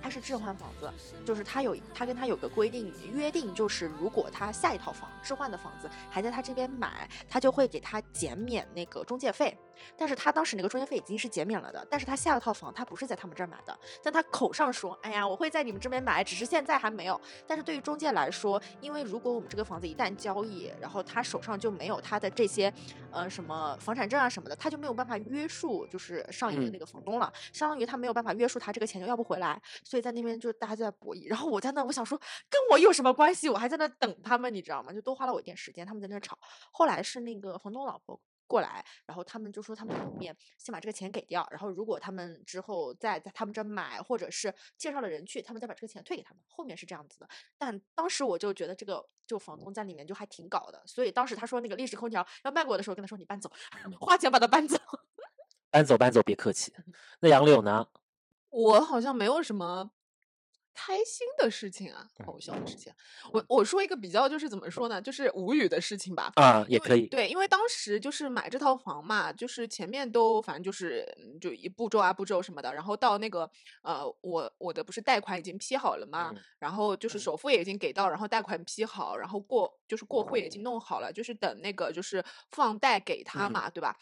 他是置换房子，就是他有他跟他有个规定约定，就是如果他下一套房置换的房子还在他这边买，他就会给他减免那个中介费。但是他当时那个中介费已经是减免了的，但是他下了套房他不是在他们这儿买的，但他口上说，哎呀，我会在你们这边买，只是现在还没有。但是对于中介来说，因为如果我们这个房子一旦交易，然后他手上就没有他的这些，呃，什么房产证啊什么的，他就没有办法约束，就是上一个那个房东了，相当于他没有办法约束他这个钱就要不回来。所以在那边就大家就在博弈，然后我在那，我想说跟我有什么关系？我还在那等他们，你知道吗？就多花了我一点时间，他们在那吵。后来是那个房东老婆过来，然后他们就说他们后面先把这个钱给掉，然后如果他们之后再在他们这买，或者是介绍的人去，他们再把这个钱退给他们。后面是这样子的。但当时我就觉得这个就房东在里面就还挺搞的，所以当时他说那个立式空调要卖给我的时候，跟他说你搬走，花钱把它搬走，搬走搬走，别客气。那杨柳呢？我好像没有什么开心的事情啊，好笑的事情。我我说一个比较就是怎么说呢，就是无语的事情吧。啊，也可以。对，因为当时就是买这套房嘛，就是前面都反正就是就一步骤啊步骤什么的，然后到那个呃，我我的不是贷款已经批好了嘛，然后就是首付也已经给到，然后贷款批好，然后过就是过户也已经弄好了，就是等那个就是放贷给他嘛，对吧？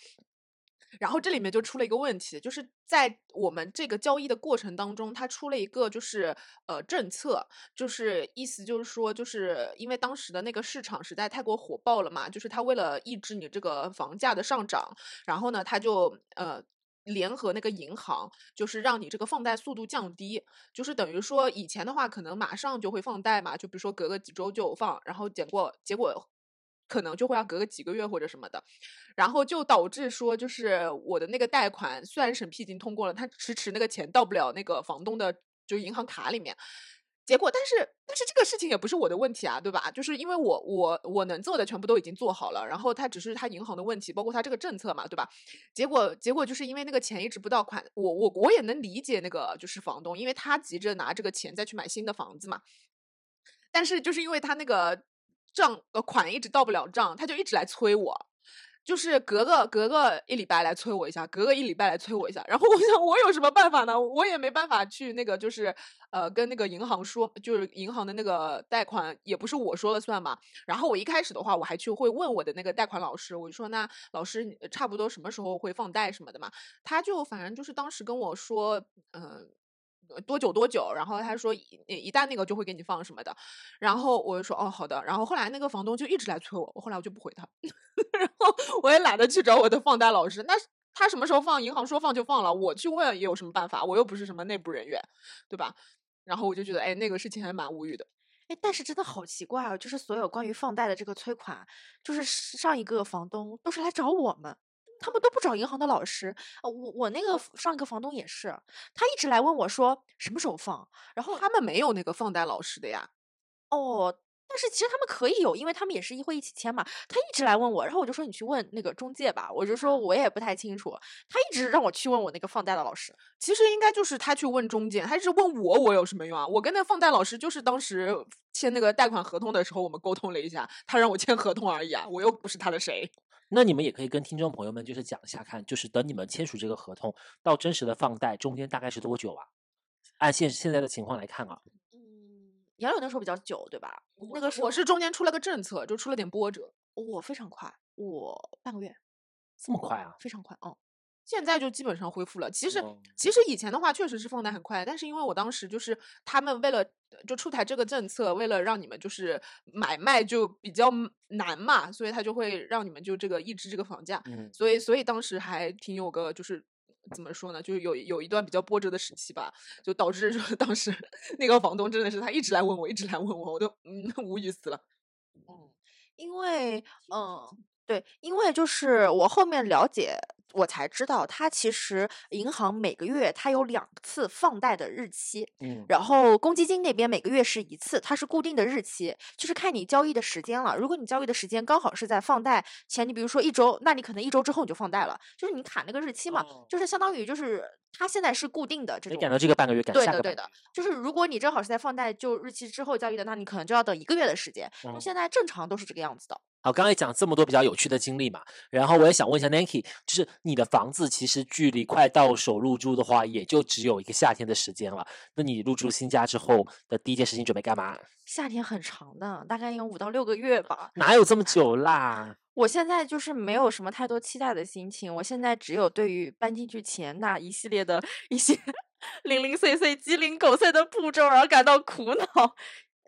然后这里面就出了一个问题，就是在我们这个交易的过程当中，它出了一个就是呃政策，就是意思就是说，就是因为当时的那个市场实在太过火爆了嘛，就是他为了抑制你这个房价的上涨，然后呢，他就呃联合那个银行，就是让你这个放贷速度降低，就是等于说以前的话可能马上就会放贷嘛，就比如说隔个几周就放，然后结果结果。可能就会要隔个几个月或者什么的，然后就导致说，就是我的那个贷款虽然审批已经通过了，他迟迟那个钱到不了那个房东的就银行卡里面。结果，但是但是这个事情也不是我的问题啊，对吧？就是因为我我我能做的全部都已经做好了，然后他只是他银行的问题，包括他这个政策嘛，对吧？结果结果就是因为那个钱一直不到款，我我我也能理解那个就是房东，因为他急着拿这个钱再去买新的房子嘛。但是就是因为他那个。账呃款一直到不了账，他就一直来催我，就是隔个隔个一礼拜来催我一下，隔个一礼拜来催我一下。然后我想，我有什么办法呢？我也没办法去那个，就是呃跟那个银行说，就是银行的那个贷款也不是我说了算嘛。然后我一开始的话，我还去会问我的那个贷款老师，我就说那老师差不多什么时候会放贷什么的嘛？他就反正就是当时跟我说，嗯。多久多久？然后他说一一旦那个就会给你放什么的，然后我就说哦好的。然后后来那个房东就一直来催我，我后来我就不回他，然后我也懒得去找我的放贷老师。那他什么时候放？银行说放就放了，我去问也有什么办法？我又不是什么内部人员，对吧？然后我就觉得哎那个事情还蛮无语的。哎，但是真的好奇怪啊，就是所有关于放贷的这个催款，就是上一个房东都是来找我们。他们都不找银行的老师，我我那个上一个房东也是，他一直来问我说什么时候放，然后他们没有那个放贷老师的呀。哦，但是其实他们可以有，因为他们也是一会一起签嘛。他一直来问我，然后我就说你去问那个中介吧，我就说我也不太清楚。他一直让我去问我那个放贷的老师，其实应该就是他去问中介，他一直问我，我有什么用啊？我跟那放贷老师就是当时签那个贷款合同的时候，我们沟通了一下，他让我签合同而已啊，我又不是他的谁。那你们也可以跟听众朋友们就是讲一下，看就是等你们签署这个合同到真实的放贷中间大概是多久啊？按现现在的情况来看啊，嗯，杨柳那时候比较久，对吧？那个时候我是中间出了个政策，就出了点波折。我非常快，我半个月这么快啊？非常快，嗯。现在就基本上恢复了。其实哦其实以前的话确实是放贷很快，但是因为我当时就是他们为了就出台这个政策，为了让你们就是买卖就比较难嘛，所以他就会让你们就这个抑制这个房价。嗯，所以所以当时还挺有个就是怎么说呢，就是有有一段比较波折的时期吧，就导致说当时那个房东真的是他一直来问我，一直来问我，我都嗯 无语死了。嗯，因为嗯，对，因为就是我后面了解，我才知道，它其实银行每个月它有两次放贷的日期，嗯，然后公积金那边每个月是一次，它是固定的日期，就是看你交易的时间了。如果你交易的时间刚好是在放贷前，你比如说一周，那你可能一周之后你就放贷了，就是你卡那个日期嘛，哦就是相当于就是它现在是固定的这种。你赶到这个半个月，赶对的，对的下个半个月，就是如果你正好是在放贷就日期之后交易的，那你可能就要等一个月的时间。那嗯现在正常都是这个样子的。好，刚才讲这么多比较有趣的经历嘛，然后我也想问一下 Nancy，就是你的房子其实距离快到手入住的话，也就只有一个夏天的时间了。那你入住新家之后的第一件事情准备干嘛？夏天很长的，大概有五到六个月吧。哪有这么久啦？我现在就是没有什么太多期待的心情，我现在只有对于搬进去前那一系列的 一些零零碎碎、鸡零狗碎的步骤而感到苦恼。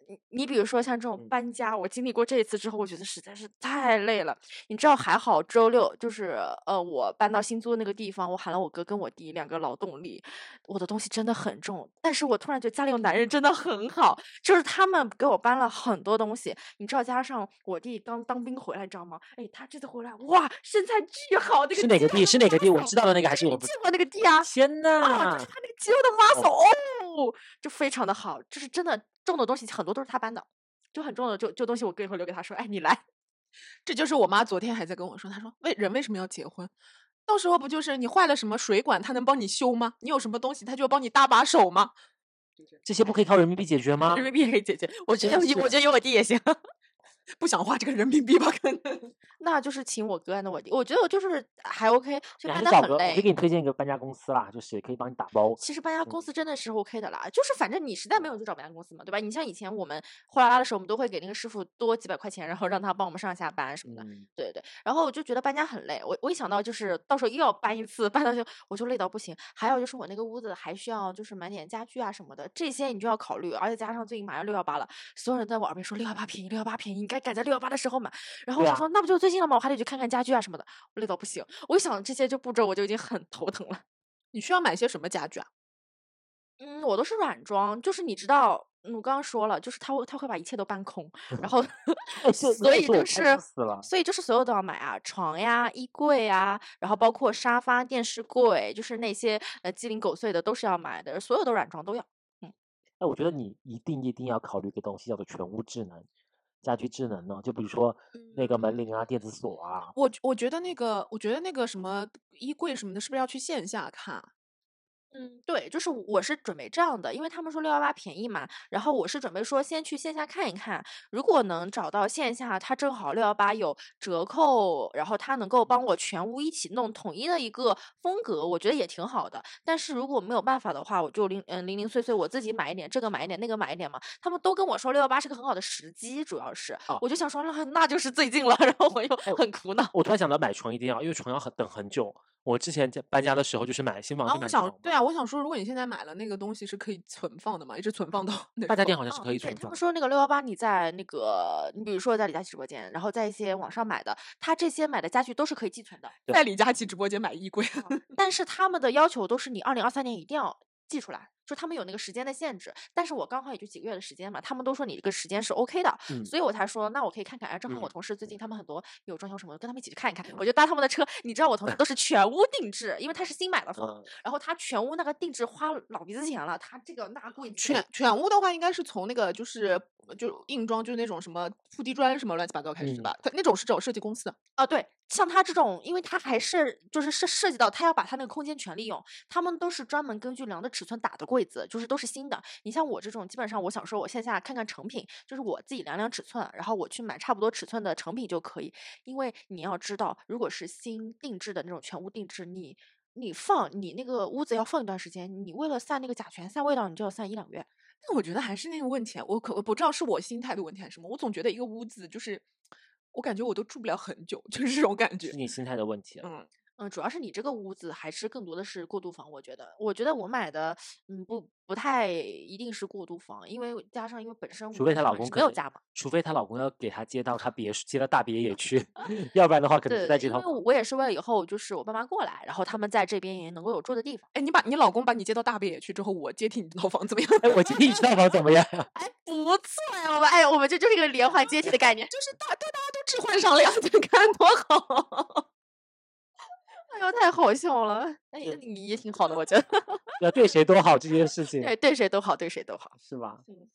你你比如说像这种嗯搬家，我经历过这一次之后，我觉得实在是太累了。你知道还好，周六就是呃，我搬到新租的那个地方，我喊了我哥跟我弟两个劳动力，我的东西真的很重，但是我突然觉得家里有男人真的很好，就是他们给我搬了很多东西，你知道，加上我弟刚当兵回来，你知道吗？哎，他这次回来，哇，身材巨好，那个是哪个地？是哪个地？我知道的那个还是我不见？过那个地啊？天啊，呐就是！他那个肌肉的 muscle 哦，就非常的好，就是真的重的东西很多都是他搬的，就很重的就就东西我哥也会留给他说，哎，你来。这就是我妈昨天还在跟我说，她说为人为什么要结婚？到时候不就是你坏了什么水管，他能帮你修吗？你有什么东西，他就要帮你搭把手吗？这些不可以靠人民币解决吗人？民币也可以解决，我觉得我觉得有我弟也行。不想花这个人民币吧？可能。那就是请我哥那我弟，我觉得我就是还 OK，就搬你还是找个，我得很累可以。给你推荐一个搬家公司啦，就是可以帮你打包。其实搬家公嗯司真的是 OK 的啦，就是反正你实在没有就找搬家公司嘛，对吧？你像以前我们货拉拉的时候，我们都会给那个师傅多几百块钱，然后让他帮我们上下班什么的。嗯，对对对，然后我就觉得搬家很累，我我一想到就是到时候又要搬一次，搬到就我就累到不行。还有就是我那个屋子还需要就是买点家具啊什么的，这些你就要考虑，而且加上最近马上六幺八了，所有人在我耳边说六幺八便宜，六幺八便宜，你该赶在六幺八的时候买。然后我说，那不就最近了吗？我还得去看看家具啊什么的，我累到不行。我一想这些就步骤，我就已经很 头疼了。你需要买些什么家具啊？嗯，我都是软装，就是你知道，嗯我刚刚说了，就是他会他会把一切都搬空，然后 所以就是所以就是所有都要买啊，床呀、衣柜呀，然后包括沙发、电视柜，就是那些呃鸡零狗碎的都是要买的，所有的软装都要。嗯哎，我觉得你一定一定要考虑一个东西，叫做全屋智能、家居智能呢。就比如说那个门铃啊、电子锁啊，我我觉得那个，我觉得那个什么衣柜什么的，是不是要去线下看啊？嗯，对，就是我是准备这样的，因为他们说六幺八便宜嘛，然后我是准备说先去线下看一看，如果能找到线下，它正好六幺八有折扣，然后它能够帮我全屋一起弄统一的一个风格，我觉得也挺好的。但是如果没有办法的话，我就零嗯零零碎碎我自己买一点，这个买一点，那个买一点嘛。他们都跟我说六幺八是个很好的时机，主要是，哦我就想说那那就是最近了，然后我又哎很苦恼。我突然想到买床一定要，因为床要很等很久。我之前在搬家的时候就是买新房啊，就买我想，对啊，我想说，如果你现在买了那个东西，是可以存放的嘛，一直存放到那大家店好像是嗯可以存放对他们。说那个六幺八，你在那个，你比如说在李佳琦直播间，然后在一些网上买的，他这些买的家具都是可以寄存的，在李佳琦直播间买衣柜。但是他们的要求都是你二零二三年一定要寄出来，就他们有那个时间的限制。但是我刚好也就几个月的时间嘛，他们都说你这个时间是 OK 的，嗯所以我才说那我可以看看。哎，正好我嗯同事最近他们很多有装修什么的，跟他们一起去看一看。我就搭他们的车，你知道我同事都是 全屋定制，因为他是新买的房，嗯，然后他全屋那个定制花老鼻子钱了，他这个那贵全全屋的话，应该是从那个就是就硬装，就是那种什么铺地砖什么乱七八糟开始嗯吧。他那种是找设计公司的。啊，对，像他这种，因为他还是就是涉涉及到他要把他那个空间全利用，他们都是专门根据量的尺寸打的柜子，就是都是新的。你像我这种，基本上我想说，我线下看看成品，就是我自己量量尺寸，然后我去买差不多尺寸的成品就可以。因为你要知道，如果是新定制的那种全屋定制，你你放你那个屋子要放一段时间，你为了散那个甲醛、散味道，你就要散一两个月。那我觉得还是那个问题，我可我不知道是我心态的问题还是什么，我总觉得一个屋子就是，我感觉我都住不了很久，就是这种感觉是。你心态的问题。嗯，嗯，主要是你这个屋子还是更多的是过渡房，我觉得，我觉得我买的，嗯，不不太一定是过渡房，因为加上因为本身除非她老公没有家嘛，除非她老公要给她接到她别墅，接到大别 野去，要不然的话可能在这套因为我也是为了以后就是我爸妈过来，然后他们在这边也能够有住的地方。哎，你把你老公把你接到大别野去之后，我接替你这套房怎么样？哎，我今天这套房怎么样？哎，不错呀，我们哎，我们这就是一个连环接替的概念。就是大对大家都置换上了呀，你看多好。哎呦，太好笑了！哎，是你也挺好的，我觉得。要对谁都好这件事情。对，对谁都好，对谁都好。是吧嗯？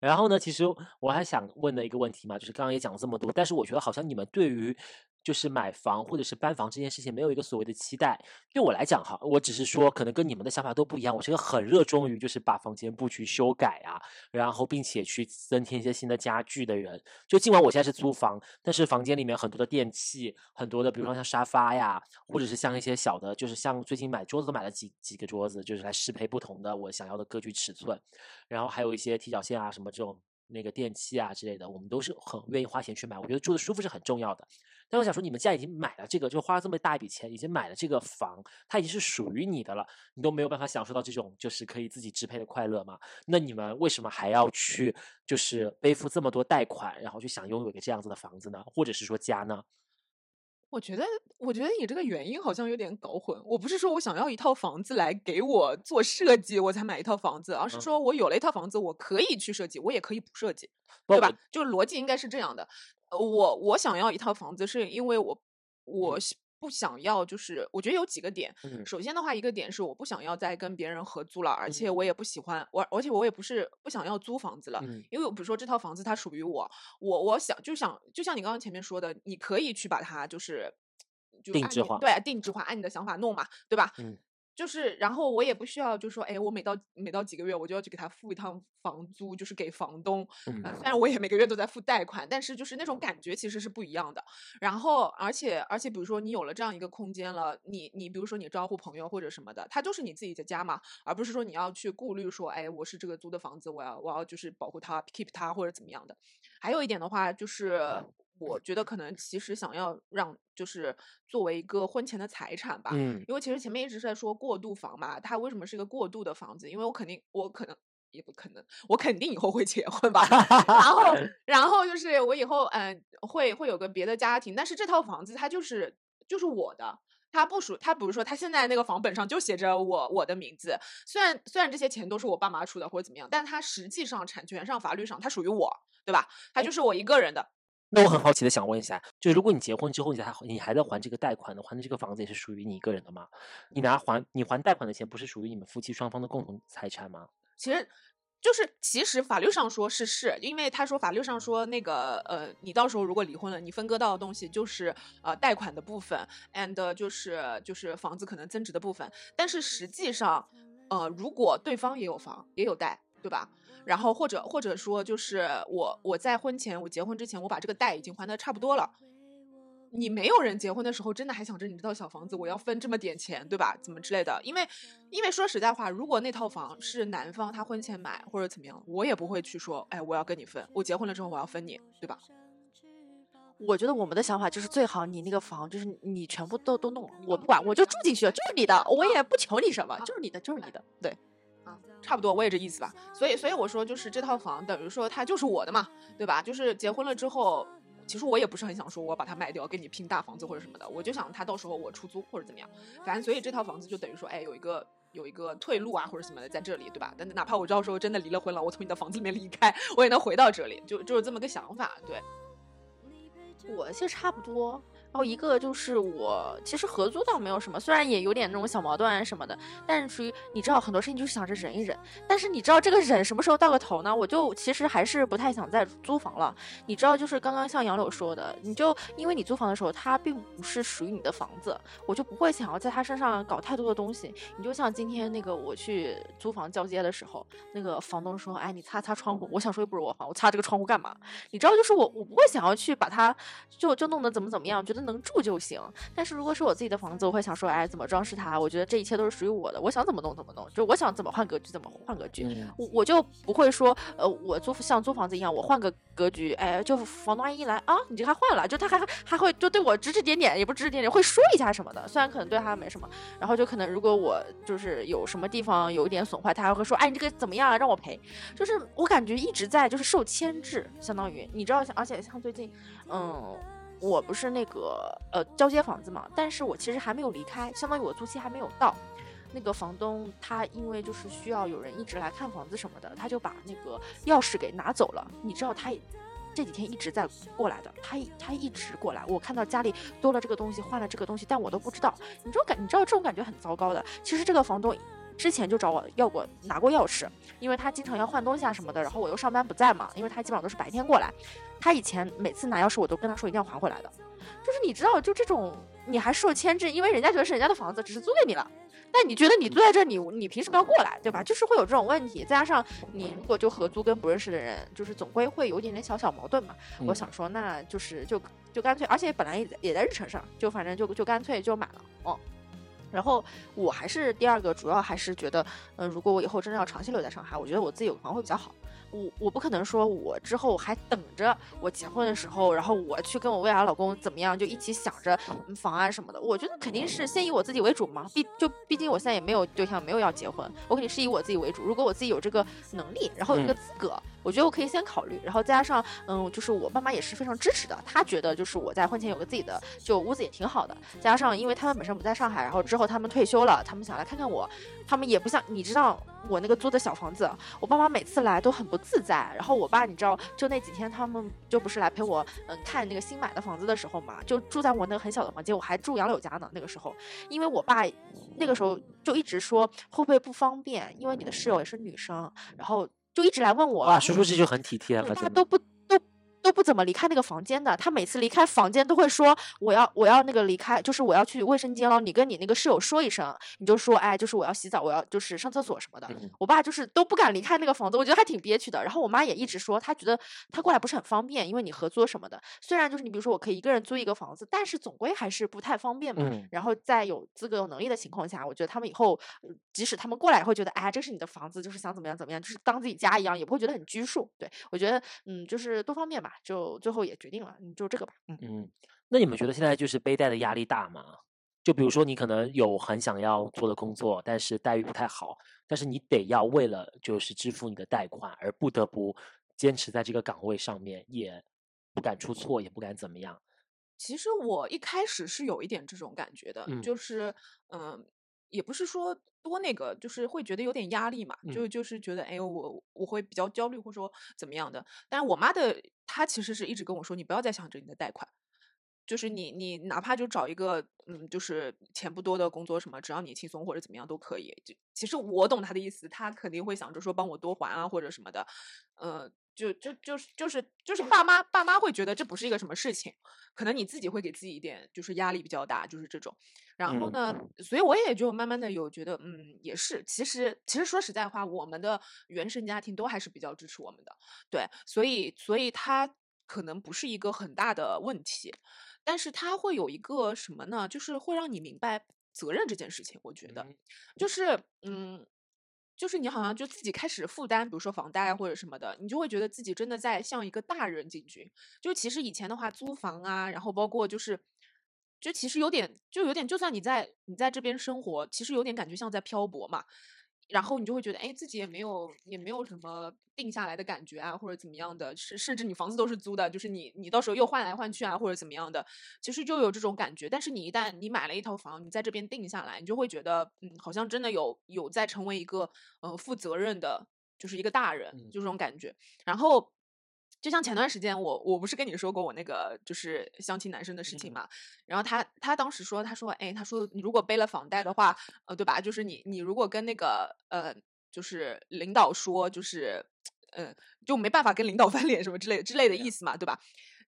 然后呢，其实我还想问的一个问题嘛，就是刚刚也讲了这么多，但是我觉得好像你们对于就是买房或者是搬房这件事情没有一个所谓的期待。对我来讲哈，我只是说可能跟你们的想法都不一样，我是个很热衷于就是把房间布局修改啊，然后并且去增添一些新的家具的人。就尽管我现在是租房，但是房间里面很多的电器，很多的比如说像沙发呀，或者是像一些小的，就是像最近买桌子都买了几几个桌子，就是来适配不同的我想要的格局尺寸。然后还有一些踢脚线啊什么这种那个电器啊之类的，我们都是很愿意花钱去买。我觉得住的舒服是很重要的。但我想说，你们既然已经买了这个，就花了这么大一笔钱，已经买了这个房，它已经是属于你的了，你都没有办法享受到这种就是可以自己支配的快乐吗？那你们为什么还要去就是背负这么多贷款，然后去想拥有一个这样子的房子呢？或者是说家呢？我觉得，我觉得你这个原因好像有点搞混。我不是说我想要一套房子来给我做设计，我才买一套房子，而是嗯说我有了一套房子，我可以去设计，我也可以不设计，对吧？就是逻辑应该是这样的。呃我我想要一套房子，是因为我我不想要，就是我觉得有几个点。嗯。首先的话，一个点是我不想要再跟别人合租了，而且。嗯我也不喜欢我，而且我也不是不想要租房子了，嗯。因为比如说这套房子它属于我，我我想就想就像你刚刚前面说的，你可以去把它就是就定制化。对，定制化，按你的想法弄嘛，对吧？嗯就是，然后我也不需要，就说，哎，我每到每到几个月，我就要去给他付一趟房租，就是给房东。虽然我也每个月都在付贷款，但是就是那种感觉其实是不一样的。然后，而且而且，比如说你有了这样一个空间了，你你比如说你招呼朋友或者什么的，它就是你自己的家嘛，而不是说你要去顾虑说，哎，我是这个租的房子，我要我要就是保护它，keep 它或者怎么样的。还有一点的话，就是我觉得可能其实想要让就是作为一个婚前的财产吧，嗯因为其实前面一直是在说过渡房嘛，它为什么是一个过渡的房子？因为我肯定，我可能也不可能，我肯定以后会结婚吧。然后，然后就是我以后嗯、会会有个别的家庭，但是这套房子它就是就是我的。它不属，它比如说，它现在那个房本上就写着我我的名字，虽然虽然这些钱都是我爸妈出的或者怎么样，但它实际上产权上、法律上它属于我，对吧？它就是我一个人的。那我很好奇的想问一下，就如果你结婚之后，你还你还在还这个贷款的话，那这个房子也是属于你一个人的吗？你拿还你还贷款的钱，不是属于你们夫妻双方的共同财产吗？其实就是，其实法律上说是是，因为他说法律上说那个呃，你到时候如果离婚了，你分割到的东西就是呃贷款的部分，and 就是就是房子可能增值的部分，但是实际上呃，如果对方也有房也有贷，对吧？然后或者或者说就是我我在婚前我结婚之前我把这个贷已经还的差不多了。你没有人结婚的时候，真的还想着你这套小房子，我要分这么点钱，对吧？怎么之类的？因为，因为说实在话，如果那套房是男方他婚前买或者怎么样，我也不会去说，哎，我要跟你分，我结婚了之后我要分你，对吧？我觉得我们的想法就是最好你那个房就是你全部都都弄了，我不管，我就住进去了，就是你的，我也不求你什么，就是你的，就是你的。对，啊，差不多，我也这意思吧。所以，所以我说，就是这套房等于说它就是我的嘛，对吧？就是结婚了之后，其实我也不是很想说我把它卖掉，跟你拼大房子或者什么的，我就想它到时候我出租或者怎么样，反正所以这套房子就等于说，哎，有一个。有一个退路啊，或者什么的，在这里，对吧？但哪怕我到时候真的离了婚了，我从你的房子里面离开，我也能回到这里，就就是这么个想法，对。我其实差不多。然后一个就是我其实合租倒没有什么，虽然也有点那种小矛盾啊什么的，但是属于你知道很多事情就是想着忍一忍。但是你知道这个忍什么时候到个头呢？我就其实还是不太想再租房了。你知道，就是刚刚像杨柳说的，你就因为你租房的时候，它并不是属于你的房子，我就不会想要在他身上搞太多的东西。你就像今天那个我去租房交接的时候，那个房东说：“哎，你擦擦窗户。”我想说又不是我房，我擦这个窗户干嘛？你知道，就是我我不会想要去把它就就弄得怎么怎么样，觉得得能住就行。但是如果是我自己的房子，我会想说，哎，怎么装饰它？我觉得这一切都是属于我的，我想怎么弄怎么弄，就我想怎么换格局怎么换格局。嗯我我就不会说，呃，我租像租房子一样，我换个格局，哎，就房东阿姨一来啊，你这个还换了，就他还还会就对我指指点点，也不指指点点，会说一下什么的，虽然可能对他没什么，然后就可能如果我就是有什么地方有一点损坏，他还会说，哎，你这个怎么样啊，让我赔，就是我感觉一直在就是受牵制，相当于你知道，像而且像最近，嗯。我不是那个呃交接房子嘛，但是我其实还没有离开，相当于我租期还没有到。那个房东他因为就是需要有人一直来看房子什么的，他就把那个钥匙给拿走了。你知道他这几天一直在过来的，他他一直过来，我看到家里多了这个东西，换了这个东西，但我都不知道。你这种感，你知道这种感觉很糟糕的。其实这个房东之前就找我要过拿过钥匙，因为他经常要换东西啊什么的，然后我又上班不在嘛，因为他基本上都是白天过来。他以前每次拿钥匙，我都跟他说一定要还回来的。就是你知道，就这种你还受牵制，因为人家觉得是人家的房子，只是租给你了。但你觉得你租在这，你你凭什么要过来，对吧？就是会有这种问题。再加上你如果就合租跟不认识的人，就是总归会有一点点小小矛盾嘛。我嗯想说，那就是就就干脆，而且本来也在也在日程上，就反正就就干脆就买了，哦。然后我还是第二个，主要还是觉得，嗯、如果我以后真的要长期留在上海，我觉得我自己有个房会比较好。我我不可能说我之后还等着我结婚的时候，然后我去跟我未来老公怎么样，就一起想着嗯房啊什么的。我觉得肯定是先以我自己为主嘛，毕就毕竟我现在也没有对象，没有要结婚，我肯定是以我自己为主。如果我自己有这个能力，然后有这个资格，我觉得我可以先考虑。然后再加上嗯，就是我爸妈也是非常支持的，他觉得就是我在婚前有个自己的就屋子也挺好的。加上因为他们本身不在上海，然后之后他们退休了，他们想来看看我，他们也不像你知道我那个租的小房子，我爸妈每次来都很不自在。然后我爸你知道，就那几天他们就不是来陪我嗯看那个新买的房子的时候嘛，就住在我那个很小的房间，我还住杨柳家呢。那个时候，因为我爸那个时候就一直说会不会不方便，因为你的室友也是女生，然后就一直来问我。哇，叔叔这就很体贴对了。他都不都都不怎么离开那个房间的。他每次离开房间都会说我要我要那个离开，就是我要去卫生间了。你跟你那个室友说一声，你就说哎，就是我要洗澡，我要就是上厕所什么的。嗯我爸就是都不敢离开那个房子，我觉得还挺憋屈的。然后我妈也一直说，她觉得她过来不是很方便，因为你合租什么的。虽然就是你比如说我可以一个人租一个房子，但是总归还是不太方便嘛。嗯然后在有资格有能力的情况下，我觉得他们以后呃即使他们过来也会觉得，哎，这是你的房子，就是想怎么样怎么样，就是当自己家一样，也不会觉得很拘束。对我觉得，嗯，就是多方面吧，就最后也决定了，你，就这个吧，嗯。嗯，那你们觉得现在就是背贷的压力大吗？就比如说你可能有很想要做的工作，但是待遇不太好，但是你得要为了就是支付你的贷款而不得不坚持在这个岗位上面，也不敢出错，也不敢怎么样。其实我一开始是有一点这种感觉的，嗯就是嗯、也不是说多那个，就是会觉得有点压力嘛，就嗯就是觉得哎呦，我我会比较焦虑，或者说怎么样的。但是我妈的她其实是一直跟我说，你不要再想着你的贷款。就是你，你哪怕就找一个，嗯，就是钱不多的工作什么，只要你轻松或者怎么样都可以。就其实我懂她的意思，她肯定会想着说帮我多还啊或者什么的，呃，就就就是就是就是爸妈爸妈会觉得这不是一个什么事情，可能你自己会给自己一点就是压力比较大，就是这种。然后呢，所以我也就慢慢的有觉得，嗯，也是，其实其实说实在话，我们的原生家庭都还是比较支持我们的，对，所以所以他可能不是一个很大的问题，但是他会有一个什么呢？就是会让你明白责任这件事情，我觉得。嗯就是嗯，就是你好像就自己开始负担，比如说房贷或者什么的，你就会觉得自己真的在像一个大人进去。就其实以前的话，租房啊，然后包括就是，就其实有点，就有点，就算你在你在这边生活，其实有点感觉像在漂泊嘛。然后你就会觉得，哎，自己也没有也没有什么定下来的感觉啊，或者怎么样的，甚甚至你房子都是租的，就是你你到时候又换来换去啊，或者怎么样的，其实就有这种感觉。但是你一旦你买了一套房，你在这边定下来，你就会觉得，嗯，好像真的有有在成为一个呃负责任的，就是一个大人，嗯就这种感觉。然后。就像前段时间我我不是跟你说过我那个就是相亲男生的事情嗯嘛，然后他他当时说他说哎他说你如果背了房贷的话，呃对吧？就是你你如果跟那个呃就是领导说就是呃就没办法跟领导 翻脸什么之类之类的意思嘛，对吧？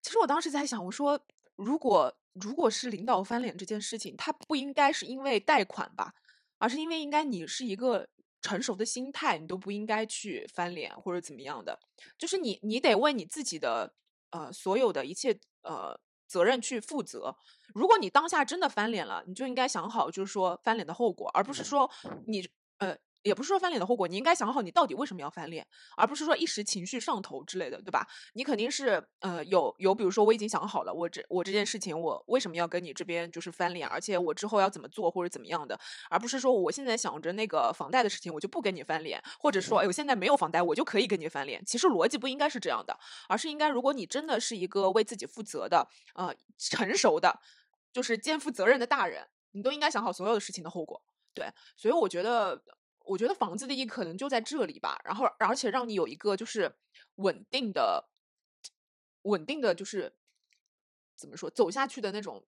其实我当时在想，我说如果如果是领导翻脸这件事情，他不应该是因为贷款吧，而是因为应该你是一个成熟的心态，你都不应该去翻脸或者怎么样的。就是你你得为你自己的呃所有的一切呃责任去负责。如果你当下真的翻脸了，你就应该想好，就是说翻脸的后果，而不是说你呃。也不是说翻脸的后果，你应该想好你到底为什么要翻脸，而不是说一时情绪上头之类的，对吧？你肯定是呃有有，比如说我已经想好了，我这我这件事情我为什么要跟你这边就是翻脸，而且我之后要怎么做或者怎么样的，而不是说我现在想着那个房贷的事情我就不跟你翻脸，或者说哎我现在没有房贷我就可以跟你翻脸。其实逻辑不应该是这样的，而是应该如果你真的是一个为自己负责的呃成熟的，就是肩负责任的大人，你都应该想好所有的事情的后果。对，所以我觉得。我觉得房子的意义可能就在这里吧，然后而且让你有一个就是稳定的、稳定的，就是怎么说走下去的那种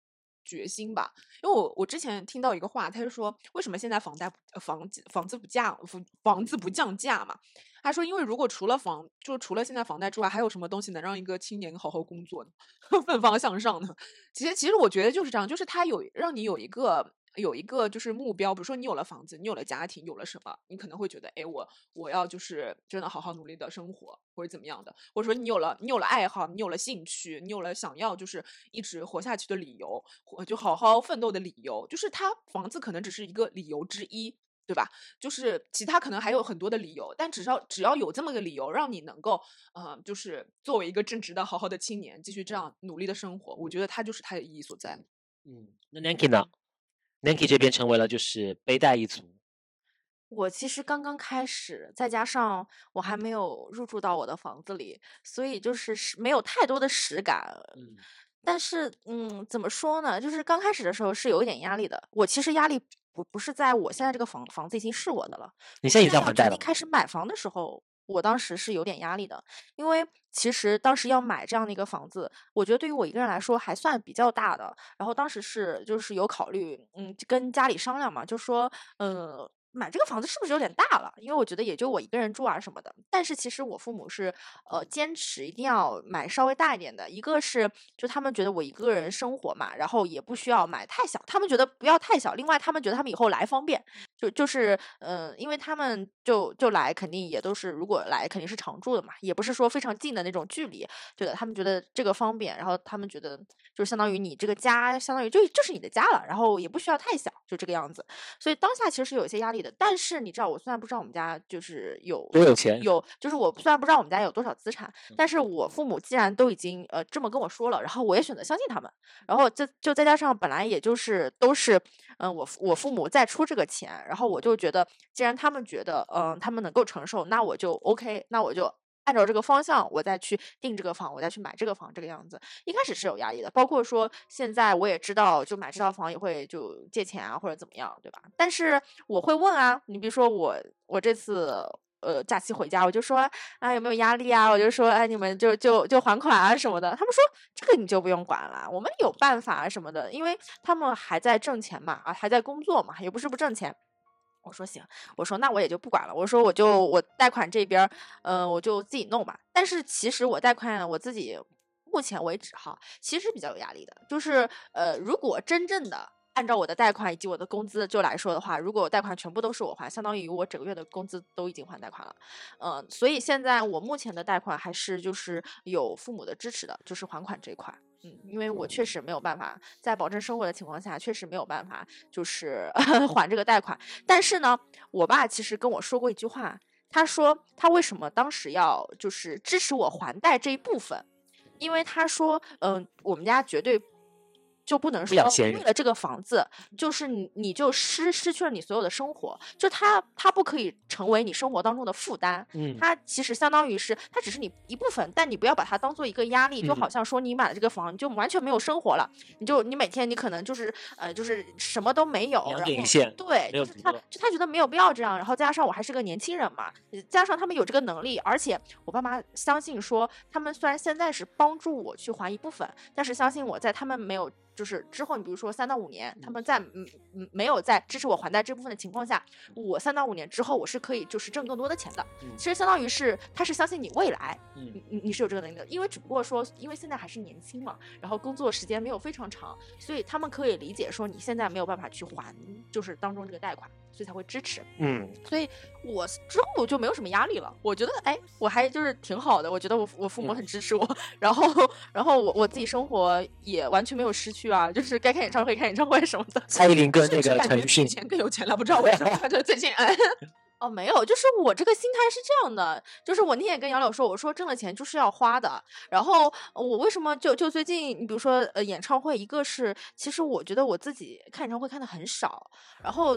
决心吧。因为我我之前听到一个话，他就说为什么现在房贷房房子不降房房子不降价嘛？他说因为如果除了房就除了现在房贷之外，还有什么东西能让一个青年好好工作呢？奋发向上呢？其实其实我觉得就是这样，就是他有让你有一个。有一个就是目标，比如说你有了房子，你有了家庭，有了什么，你可能会觉得，哎，我我要就是真的好好努力的生活，或者怎么样的，或者说你有了你有了爱好，你有了兴趣，你有了想要就是一直活下去的理由，就好好奋斗的理由，就是他房子可能只是一个理由之一，对吧？就是其他可能还有很多的理由，但只要只要有这么个理由，让你能够，呃，就是作为一个正直的好好的青年，继续这样努力的生活，我觉得它就是它的意义所在。嗯，那 Nanki 呢？Nanki 这边成为了就是背带一族。我其实刚刚开始，再加上我还没有入住到我的房子里，所以就是没有太多的实感。嗯，但是嗯，怎么说呢？就是刚开始的时候是有一点压力的。我其实压力不不是在我现在这个房房子已经是我的了。你现在已经还贷了。开始买房的时候。我当时是有点压力的，因为其实当时要买这样的一个房子，我觉得对于我一个人来说还算比较大的。然后当时是就是有考虑，嗯，跟家里商量嘛，就说，嗯。买这个房子是不是有点大了？因为我觉得也就我一个人住啊什么的。但是其实我父母是呃坚持一定要买稍微大一点的。一个是就他们觉得我一个人生活嘛，然后也不需要买太小，他们觉得不要太小。另外他们觉得他们以后来方便，就就是嗯，因为他们就就来肯定也都是如果来肯定是常住的嘛，也不是说非常近的那种距离。对的，他们觉得这个方便，然后他们觉得就相当于你这个家相当于就就是你的家了，然后也不需要太小，就这个样子。所以当下其实是有一些压力的。但是你知道，我虽然不知道我们家就是有多有钱，有就是我虽然不知道我们家有多少资产，但是我父母既然都已经呃这么跟我说了，然后我也选择相信他们，然后就就再加上本来也就是都是嗯我我父母在出这个钱，然后我就觉得既然他们觉得嗯他们能够承受，那我就 OK，那我就。按照这个方向，我再去定这个房，我再去买这个房，这个样子，一开始是有压力的。包括说现在我也知道，就买这套房也会就借钱啊，或者怎么样，对吧？但是我会问啊，你比如说我，我这次呃假期回家，我就说啊有没有压力啊？我就说哎你们就就就还款啊什么的。他们说这个你就不用管了，我们有办法啊什么的，因为他们还在挣钱嘛，啊还在工作嘛，也不是不挣钱。我说行，我说那我也就不管了。我说我就我贷款这边，呃，我就自己弄吧。但是其实我贷款我自己目前为止哈，其实比较有压力的。就是呃，如果真正的按照我的贷款以及我的工资就来说的话，如果贷款全部都是我还，相当于我整个月的工资都已经还贷款了。嗯，所以现在我目前的贷款还是就是有父母的支持的，就是还款这一块。嗯，因为我确实没有办法在保证生活的情况下，确实没有办法就是 还这个贷款。但是呢，我爸其实跟我说过一句话，他说他为什么当时要就是支持我还贷这一部分，因为他说，嗯，我们家绝对。就不能说为了这个房子，就是你你就失失去了你所有的生活，就它它不可以成为你生活当中的负担。嗯，它其实相当于是它只是你一部分，但你不要把它当做一个压力，就好像说你买了这个房，你就完全没有生活了，你就你每天你可能就是呃就是什么都没有，然后对，就是他就他觉得没有必要这样，然后加上我还是个年轻人嘛，加上他们有这个能力，而且我爸妈相信说他们虽然现在是帮助我去还一部分，但是相信我在他们没有。就是之后，你比如说三到五年，他们在嗯嗯没有在支持我还贷这部分的情况下，我三到五年之后，我是可以就是挣更多的钱的。其实相当于是他是相信你未来，你你你是有这个能力的。因为只不过说，因为现在还是年轻嘛，然后工作时间没有非常长，所以他们可以理解说你现在没有办法去还，就是当中这个贷款。所以才会支持。嗯，所以我之后就没有什么压力了。我觉得，哎，我还就是挺好的。我觉得我我父母很支持我，然后然后我我自己生活也完全没有失去啊，就是该看演唱会看演唱会什么的。蔡依林跟那个以，前更有钱了，不知道为什么。他 就最近哎，哦，没有，就是我这个心态是这样的，就是我那天也跟杨柳说，我说挣了钱就是要花的。然后呃我为什么就就最近，你比如说呃演唱会，一个是其实我觉得我自己看演唱会看的很少，然后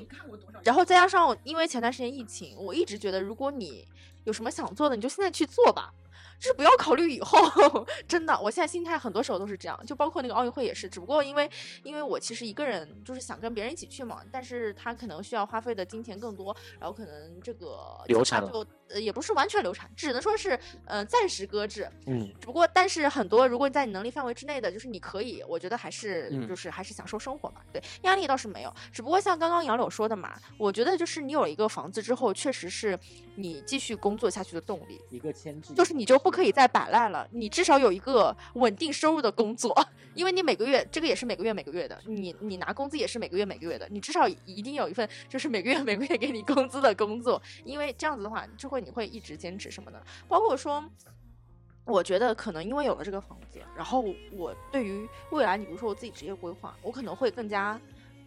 然后再加上因为前段时间疫情，我一直觉得如果你有什么想做的，你就现在去做吧。就是不要考虑以后，真的，我现在心态很多时候都是这样，就包括那个奥运会也是，只不过因为因为我其实一个人就是想跟别人一起去嘛，但是他可能需要花费的金钱更多，然后可能这个流产了就呃也不是完全流产，只能说是呃暂时搁置，嗯，只不过，但是很多如果在你能力范围之内的，就是你可以，我觉得还是嗯就是还是享受生活嘛。对，压力倒是没有，只不过像刚刚杨柳说的嘛，我觉得就是你有了一个房子之后，确实是你继续工作下去的动力。一个牵制就是你就不可以再摆烂了，你至少有一个稳定收入的工作，因为你每个月这个也是每个月每个月的，你你拿工资也是每个月每个月的，你至少一定有一份就是每个月每个月给你工资的工作，因为这样子的话，就会你会一直坚持什么的，包括说。我觉得可能因为有了这个房子，然后我对于未来，你比如说我自己职业规划，我可能会更加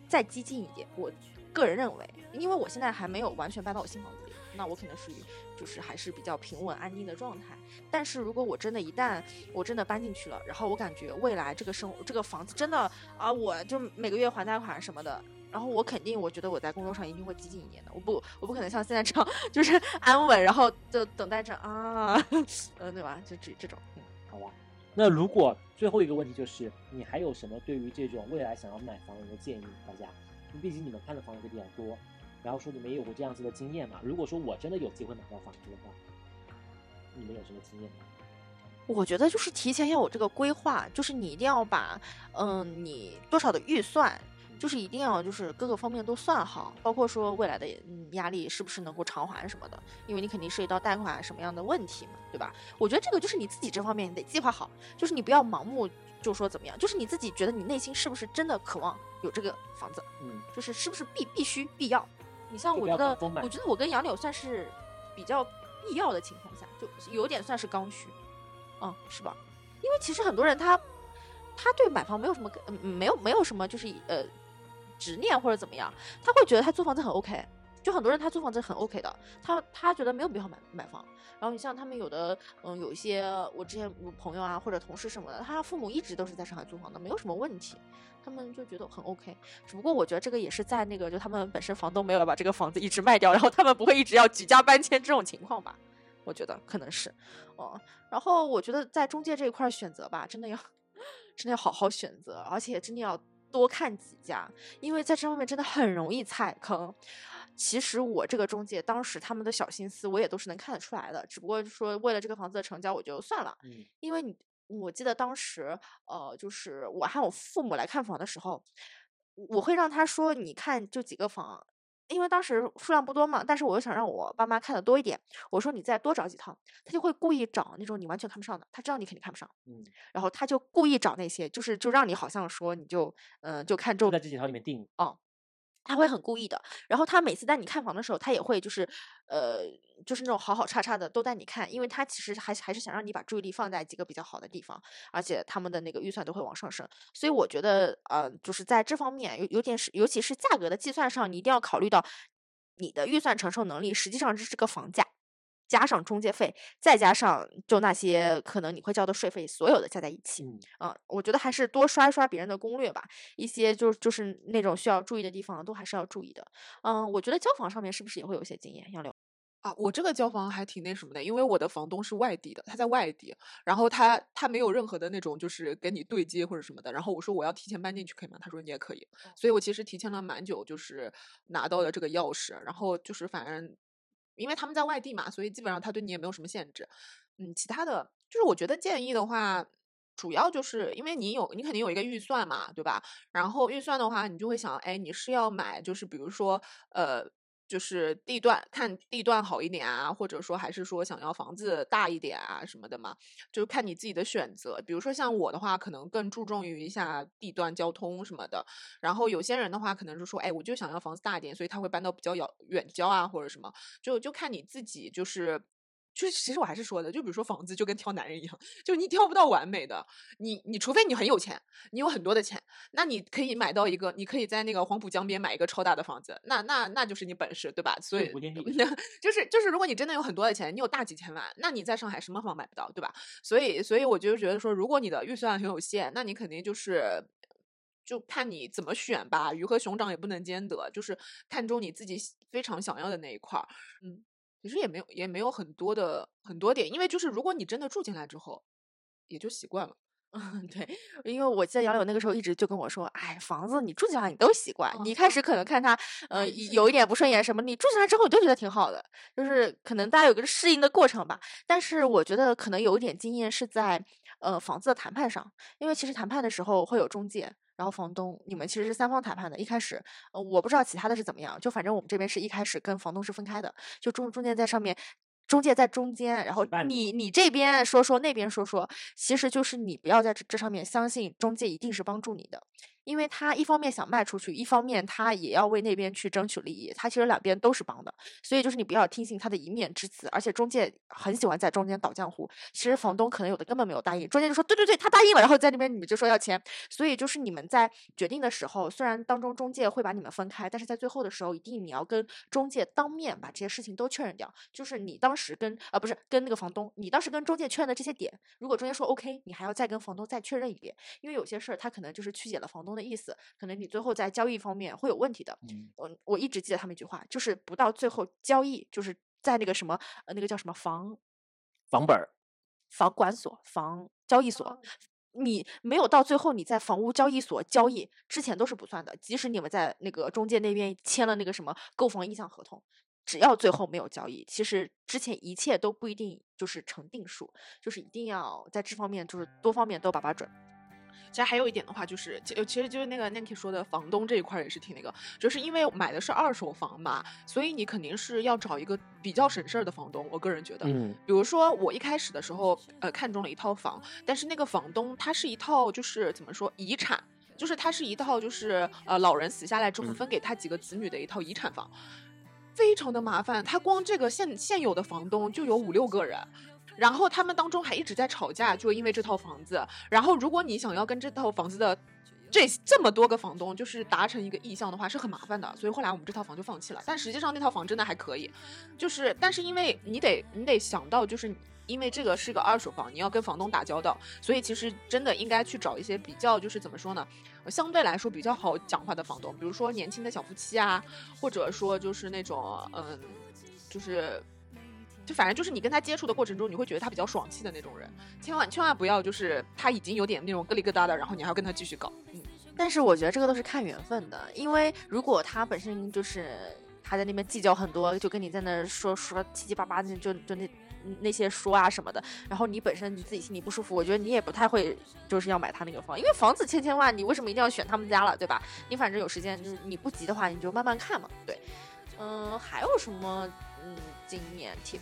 再激进一点。我个人认为，因为我现在还没有完全搬到我新房子里，那我可能属于就是还是比较平稳安定的状态。但是如果我真的一旦我真的搬进去了，然后我感觉未来这个生这个房子真的啊，我就每个月还贷款什么的。然后我肯定，我觉得我在工作上一定会激进一点的。我不，我不可能像现在这样，就是安稳，然后就等待着啊，呃，对吧？就这这种，嗯。好吧。那如果最后一个问题就是，你还有什么对于这种未来想要买房的人的建议？大家，毕竟你们看的房子比较多，然后说你们也有过这样子的经验嘛。如果说我真的有机会买到房子的话，你们有什么经验吗？我觉得就是提前要有这个规划，就是你一定要把，嗯，你多少的预算，就是一定要就是各个方面都算好，包括说未来的嗯压力是不是能够偿还什么的，因为你肯定涉及到贷款什么样的问题嘛，对吧？我觉得这个就是你自己这方面你得计划好，就是你不要盲目就说怎么样，就是你自己觉得你内心是不是真的渴望有这个房子，嗯，就是是不是必必须必要？你像我觉得我觉得我跟杨柳算是比较必要的情况下，就有点算是刚需，嗯，是吧？因为其实很多人他他对买房没有什么嗯没有没有什么就是呃执念或者怎么样，他会觉得他租房子很 OK。就很多人他租房子很 OK 的，他他觉得没有必要买买房。然后你像他们有的，嗯，有一些我之前朋友啊或者同事什么的，他父母一直都是在上海租房的，没有什么问题，他们就觉得很 OK。只不过我觉得这个也是在那个就他们本身房东没有要把这个房子一直卖掉，然后他们不会一直要举家搬迁这种情况吧？我觉得可能是，哦、然后我觉得在中介这一块选择吧，真的要 真的要好好选择，而且真的要多看几家，因为在这方面真的很容易踩坑。其实我这个中介当时他们的小心思我也都是能看得出来的，只不过说为了这个房子的成交我就算了，嗯因为你我记得当时呃就是我和我父母来看房的时候，我会让他说你看就几个房。因为当时数量不多嘛，但是我又想让我爸妈看的多一点，我说你再多找几套，他就会故意找那种你完全看不上的，他知道你肯定看不上，嗯，然后他就故意找那些，就是就让你好像说你就嗯、呃就看中在这几套里面定。他会很故意的。然后他每次带你看房的时候，他也会就是，呃，就是那种好好差差的都带你看，因为他其实还还是想让你把注意力放在几个比较好的地方，而且他们的那个预算都会往上升。所以我觉得，呃，就是在这方面有有点是，尤其是价格的计算上，你一定要考虑到你的预算承受能力，实际上这是个房价。加上中介费，再加上就那些可能你会交的税费，所有的加在一起，嗯，啊，我觉得还是多刷一刷别人的攻略吧，一些就就是那种需要注意的地方，都还是要注意的。嗯，我觉得交房上面是不是也会有一些经验？杨柳，啊，我这个交房还挺那什么的，因为我的房东是外地的，他在外地，然后他他没有任何的那种就是跟你对接或者什么的，然后我说我要提前搬进去可以吗？他说你也可以，所以我其实提前了蛮久，就是拿到了这个钥匙，然后就是反正因为他们在外地嘛，所以基本上他对你也没有什么限制，嗯，其他的就是我觉得建议的话。主要就是因为你有，你肯定有一个预算嘛，对吧？然后预算的话，你就会想，哎，你是要买，就是比如说，呃，就是地段看地段好一点啊，或者说还是说想要房子大一点啊什么的嘛，就看你自己的选择。比如说像我的话，可能更注重于一下地段、交通什么的。然后有些人的话，可能就说，哎，我就想要房子大一点，所以他会搬到比较遥远郊啊，或者什么，就就看你自己就是。就是其实我还是说的，就比如说房子就跟挑男人一样，就你挑不到完美的，你你除非你很有钱，你有很多的钱，那你可以买到一个，你可以在那个黄浦江边买一个超大的房子，那那那就是你本事，对吧？所以 就是就是如果你真的有很多的钱，你有大几千万，那你在上海什么房买不到，对吧？所以所以我就觉得说，如果你的预算很有限，那你肯定就是就看你怎么选吧，鱼和熊掌也不能兼得，就是看中你自己非常想要的那一块儿，嗯。其实也没有，也没有很多的很多点，因为就是如果你真的住进来之后，也就习惯了。嗯，对，因为我记得杨柳那个时候一直就跟我说，哎，房子你住进来你都习惯，你一开始可能看他呃有一点不顺眼什么，你住进来之后你就觉得挺好的，就是可能大家有个适应的过程吧。但是我觉得可能有一点经验是在呃房子的谈判上，因为其实谈判的时候会有中介。然后房东，你们其实是三方谈判的。一开始，呃，我不知道其他的是怎么样，就反正我们这边是一开始跟房东是分开的，就中中间在上面，中介在中间，然后你你这边说说，那边说说，其实就是你不要在这这上面相信中介一定是帮助你的。因为他一方面想卖出去，一方面他也要为那边去争取利益，他其实两边都是帮的，所以就是你不要听信他的一面之词，而且中介很喜欢在中间倒浆糊。其实房东可能有的根本没有答应，中介就说对对对，他答应了，然后在那边你们就说要钱，所以就是你们在决定的时候，虽然当中中介会把你们分开，但是在最后的时候，一定你要跟中介当面把这些事情都确认掉，就是你当时跟啊不是跟那个房东，你当时跟中介确认的这些点，如果中介说 OK，你还要再跟房东再确认一遍，因为有些事儿他可能就是曲解了房东。的意思，可能你最后在交易方面会有问题的。嗯，我我一直记得他们一句话，就是不到最后交易，就是在那个什么呃，那个叫什么房房本、房管所、房交易所，你没有到最后，你在房屋交易所交易之前都是不算的。即使你们在那个中介那边签了那个什么购房意向合同，只要最后没有交易，其实之前一切都不一定就是成定数，就是一定要在这方面就是多方面都把把准。其实还有一点的话，就是其其实就是那个 Nancy 说的，房东这一块也是挺那个，就是因为买的是二手房嘛，所以你肯定是要找一个比较省事儿的房东。我个人觉得，嗯，比如说我一开始的时候，呃，看中了一套房，但是那个房东他是一套就是怎么说遗产，就是他是一套就是呃老人死下来之后分给他几个子女的一套遗产房，非常的麻烦。他光这个现现有的房东就有五六个人。然后他们当中还一直在吵架，就因为这套房子。然后如果你想要跟这套房子的这这么多个房东就是达成一个意向的话，是很麻烦的。所以后来我们这套房就放弃了。但实际上那套房真的还可以，就是但是因为你得你得想到，就是因为这个是个二手房，你要跟房东打交道，所以其实真的应该去找一些比较就是怎么说呢，相对来说比较好讲话的房东，比如说年轻的小夫妻啊，或者说就是那种嗯，就是。就反正就是你跟他接触的过程中，你会觉得他比较爽气的那种人，千万千万不要就是他已经有点那种咯里咯哒的，然后你还要跟他继续搞。嗯，但是我觉得这个都是看缘分的，因为如果他本身就是他在那边计较很多，就跟你在那说说七七八八的，就就那那些说啊什么的，然后你本身你自己心里不舒服，我觉得你也不太会就是要买他那个房，因为房子千千万，你为什么一定要选他们家了，对吧？你反正有时间，就是你不急的话，你就慢慢看嘛。对，嗯，还有什么？嗯，经验 tips，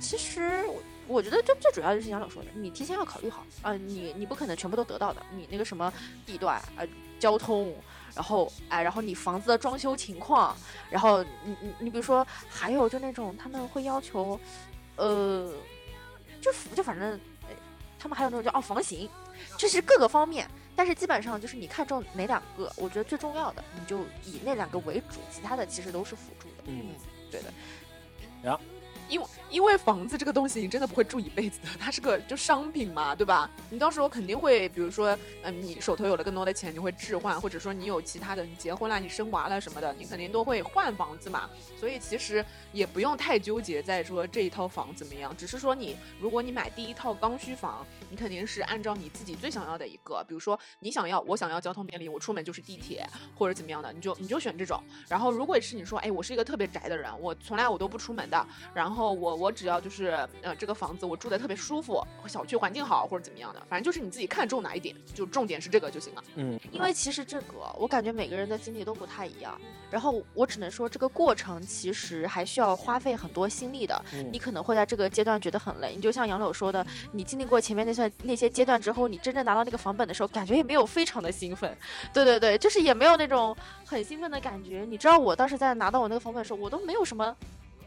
其实我我觉得最最主要就是杨柳说的，你提前要考虑好啊，你你不可能全部都得到的，你那个什么地段啊、交通，然后哎，然后你房子的装修情况，然后你你你比如说还有就那种他们会要求，呃，就就反正他们还有那种叫哦房型，就是各个方面，但是基本上就是你看中哪两个，我觉得最重要的你就以那两个为主，其他的其实都是辅助的，嗯，对的。然后。因为因为房子这个东西，你真的不会住一辈子的，它是个就商品嘛，对吧？你到时候肯定会，比如说，嗯，你手头有了更多的钱，你会置换，或者说你有其他的，你结婚了，你生娃了什么的，你肯定都会换房子嘛。所以其实也不用太纠结在说这一套房怎么样，只是说你如果你买第一套刚需房，你肯定是按照你自己最想要的一个，比如说你想要，我想要交通便利，我出门就是地铁或者怎么样的，你就你就选这种。然后如果是你说，哎，我是一个特别宅的人，我从来我都不出门的，然后。后我我只要就是呃这个房子我住的特别舒服，小区环境好或者怎么样的，反正就是你自己看中哪一点，就重点是这个就行了。嗯，因为其实这个我感觉每个人的经历都不太一样，然后我只能说这个过程其实还需要花费很多心力的。嗯你可能会在这个阶段觉得很累，你就像杨柳说的，你经历过前面那些那些阶段之后，你真正拿到那个房本的时候，感觉也没有非常的兴奋。对对对，就是也没有那种很兴奋的感觉。你知道我当时在拿到我那个房本的时候，我都没有什么。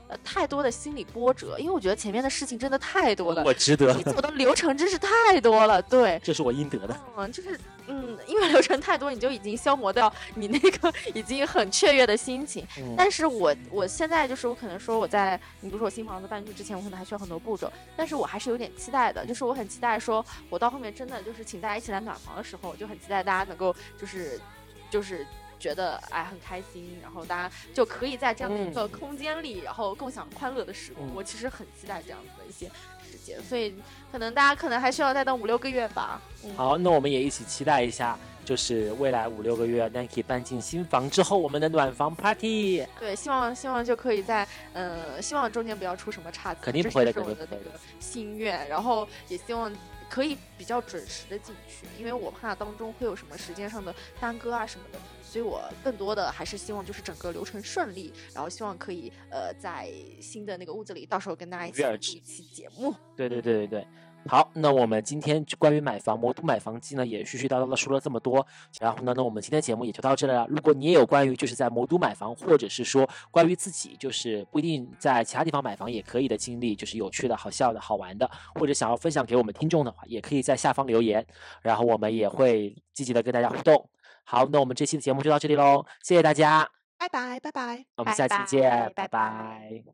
呃，太多的心理波折，因为我觉得前面的事情真的太多了，我值得你，走的流程真是太多了，对，这是我应得的。嗯，就是嗯，因为流程太多，你就已经消磨掉你那个已经很雀跃的心情。嗯但是我我现在就是我可能说我在你比如说我新房子搬进去之前，我可能还需要很多步骤，但是我还是有点期待的，就是我很期待说，我到后面真的就是请大家一起来暖房的时候，我就很期待大家能够就是就是。觉得哎很开心，然后大家就可以在这样的一个空间里，然后共享欢乐的时光。嗯我其实很期待这样子的一些时间，所以可能大家可能还需要再等五六个月吧。嗯，好，那我们也一起期待一下，就是未来五六个月 Nike 搬进新房之后，我们的暖房 Party。对，希望希望就可以在呃，希望中间不要出什么岔子，肯定不会的这是我肯定不会的那个心愿。然后也希望可以比较准时的进去，因为我怕当中会有什么时间上的耽搁啊什么的，所以我更多的还是希望就是整个流程顺利，然后希望可以呃在新的那个屋子里，到时候跟大家一起录一期节目。对对对对对。好，那我们今天关于买房魔都买房记呢，也絮絮叨叨的说了这么多。然后呢，那我们今天节目也就到这里了。如果你也有关于就是在魔都买房，或者是说关于自己就是不一定在其他地方买房也可以的经历，就是有趣的、好笑的、好玩的，或者想要分享给我们听众的话，也可以在下方留言，然后我们也会积极的跟大家互动。好，那我们这期的节目就到这里喽，谢谢大家，拜拜拜拜。我们下期见，拜拜拜拜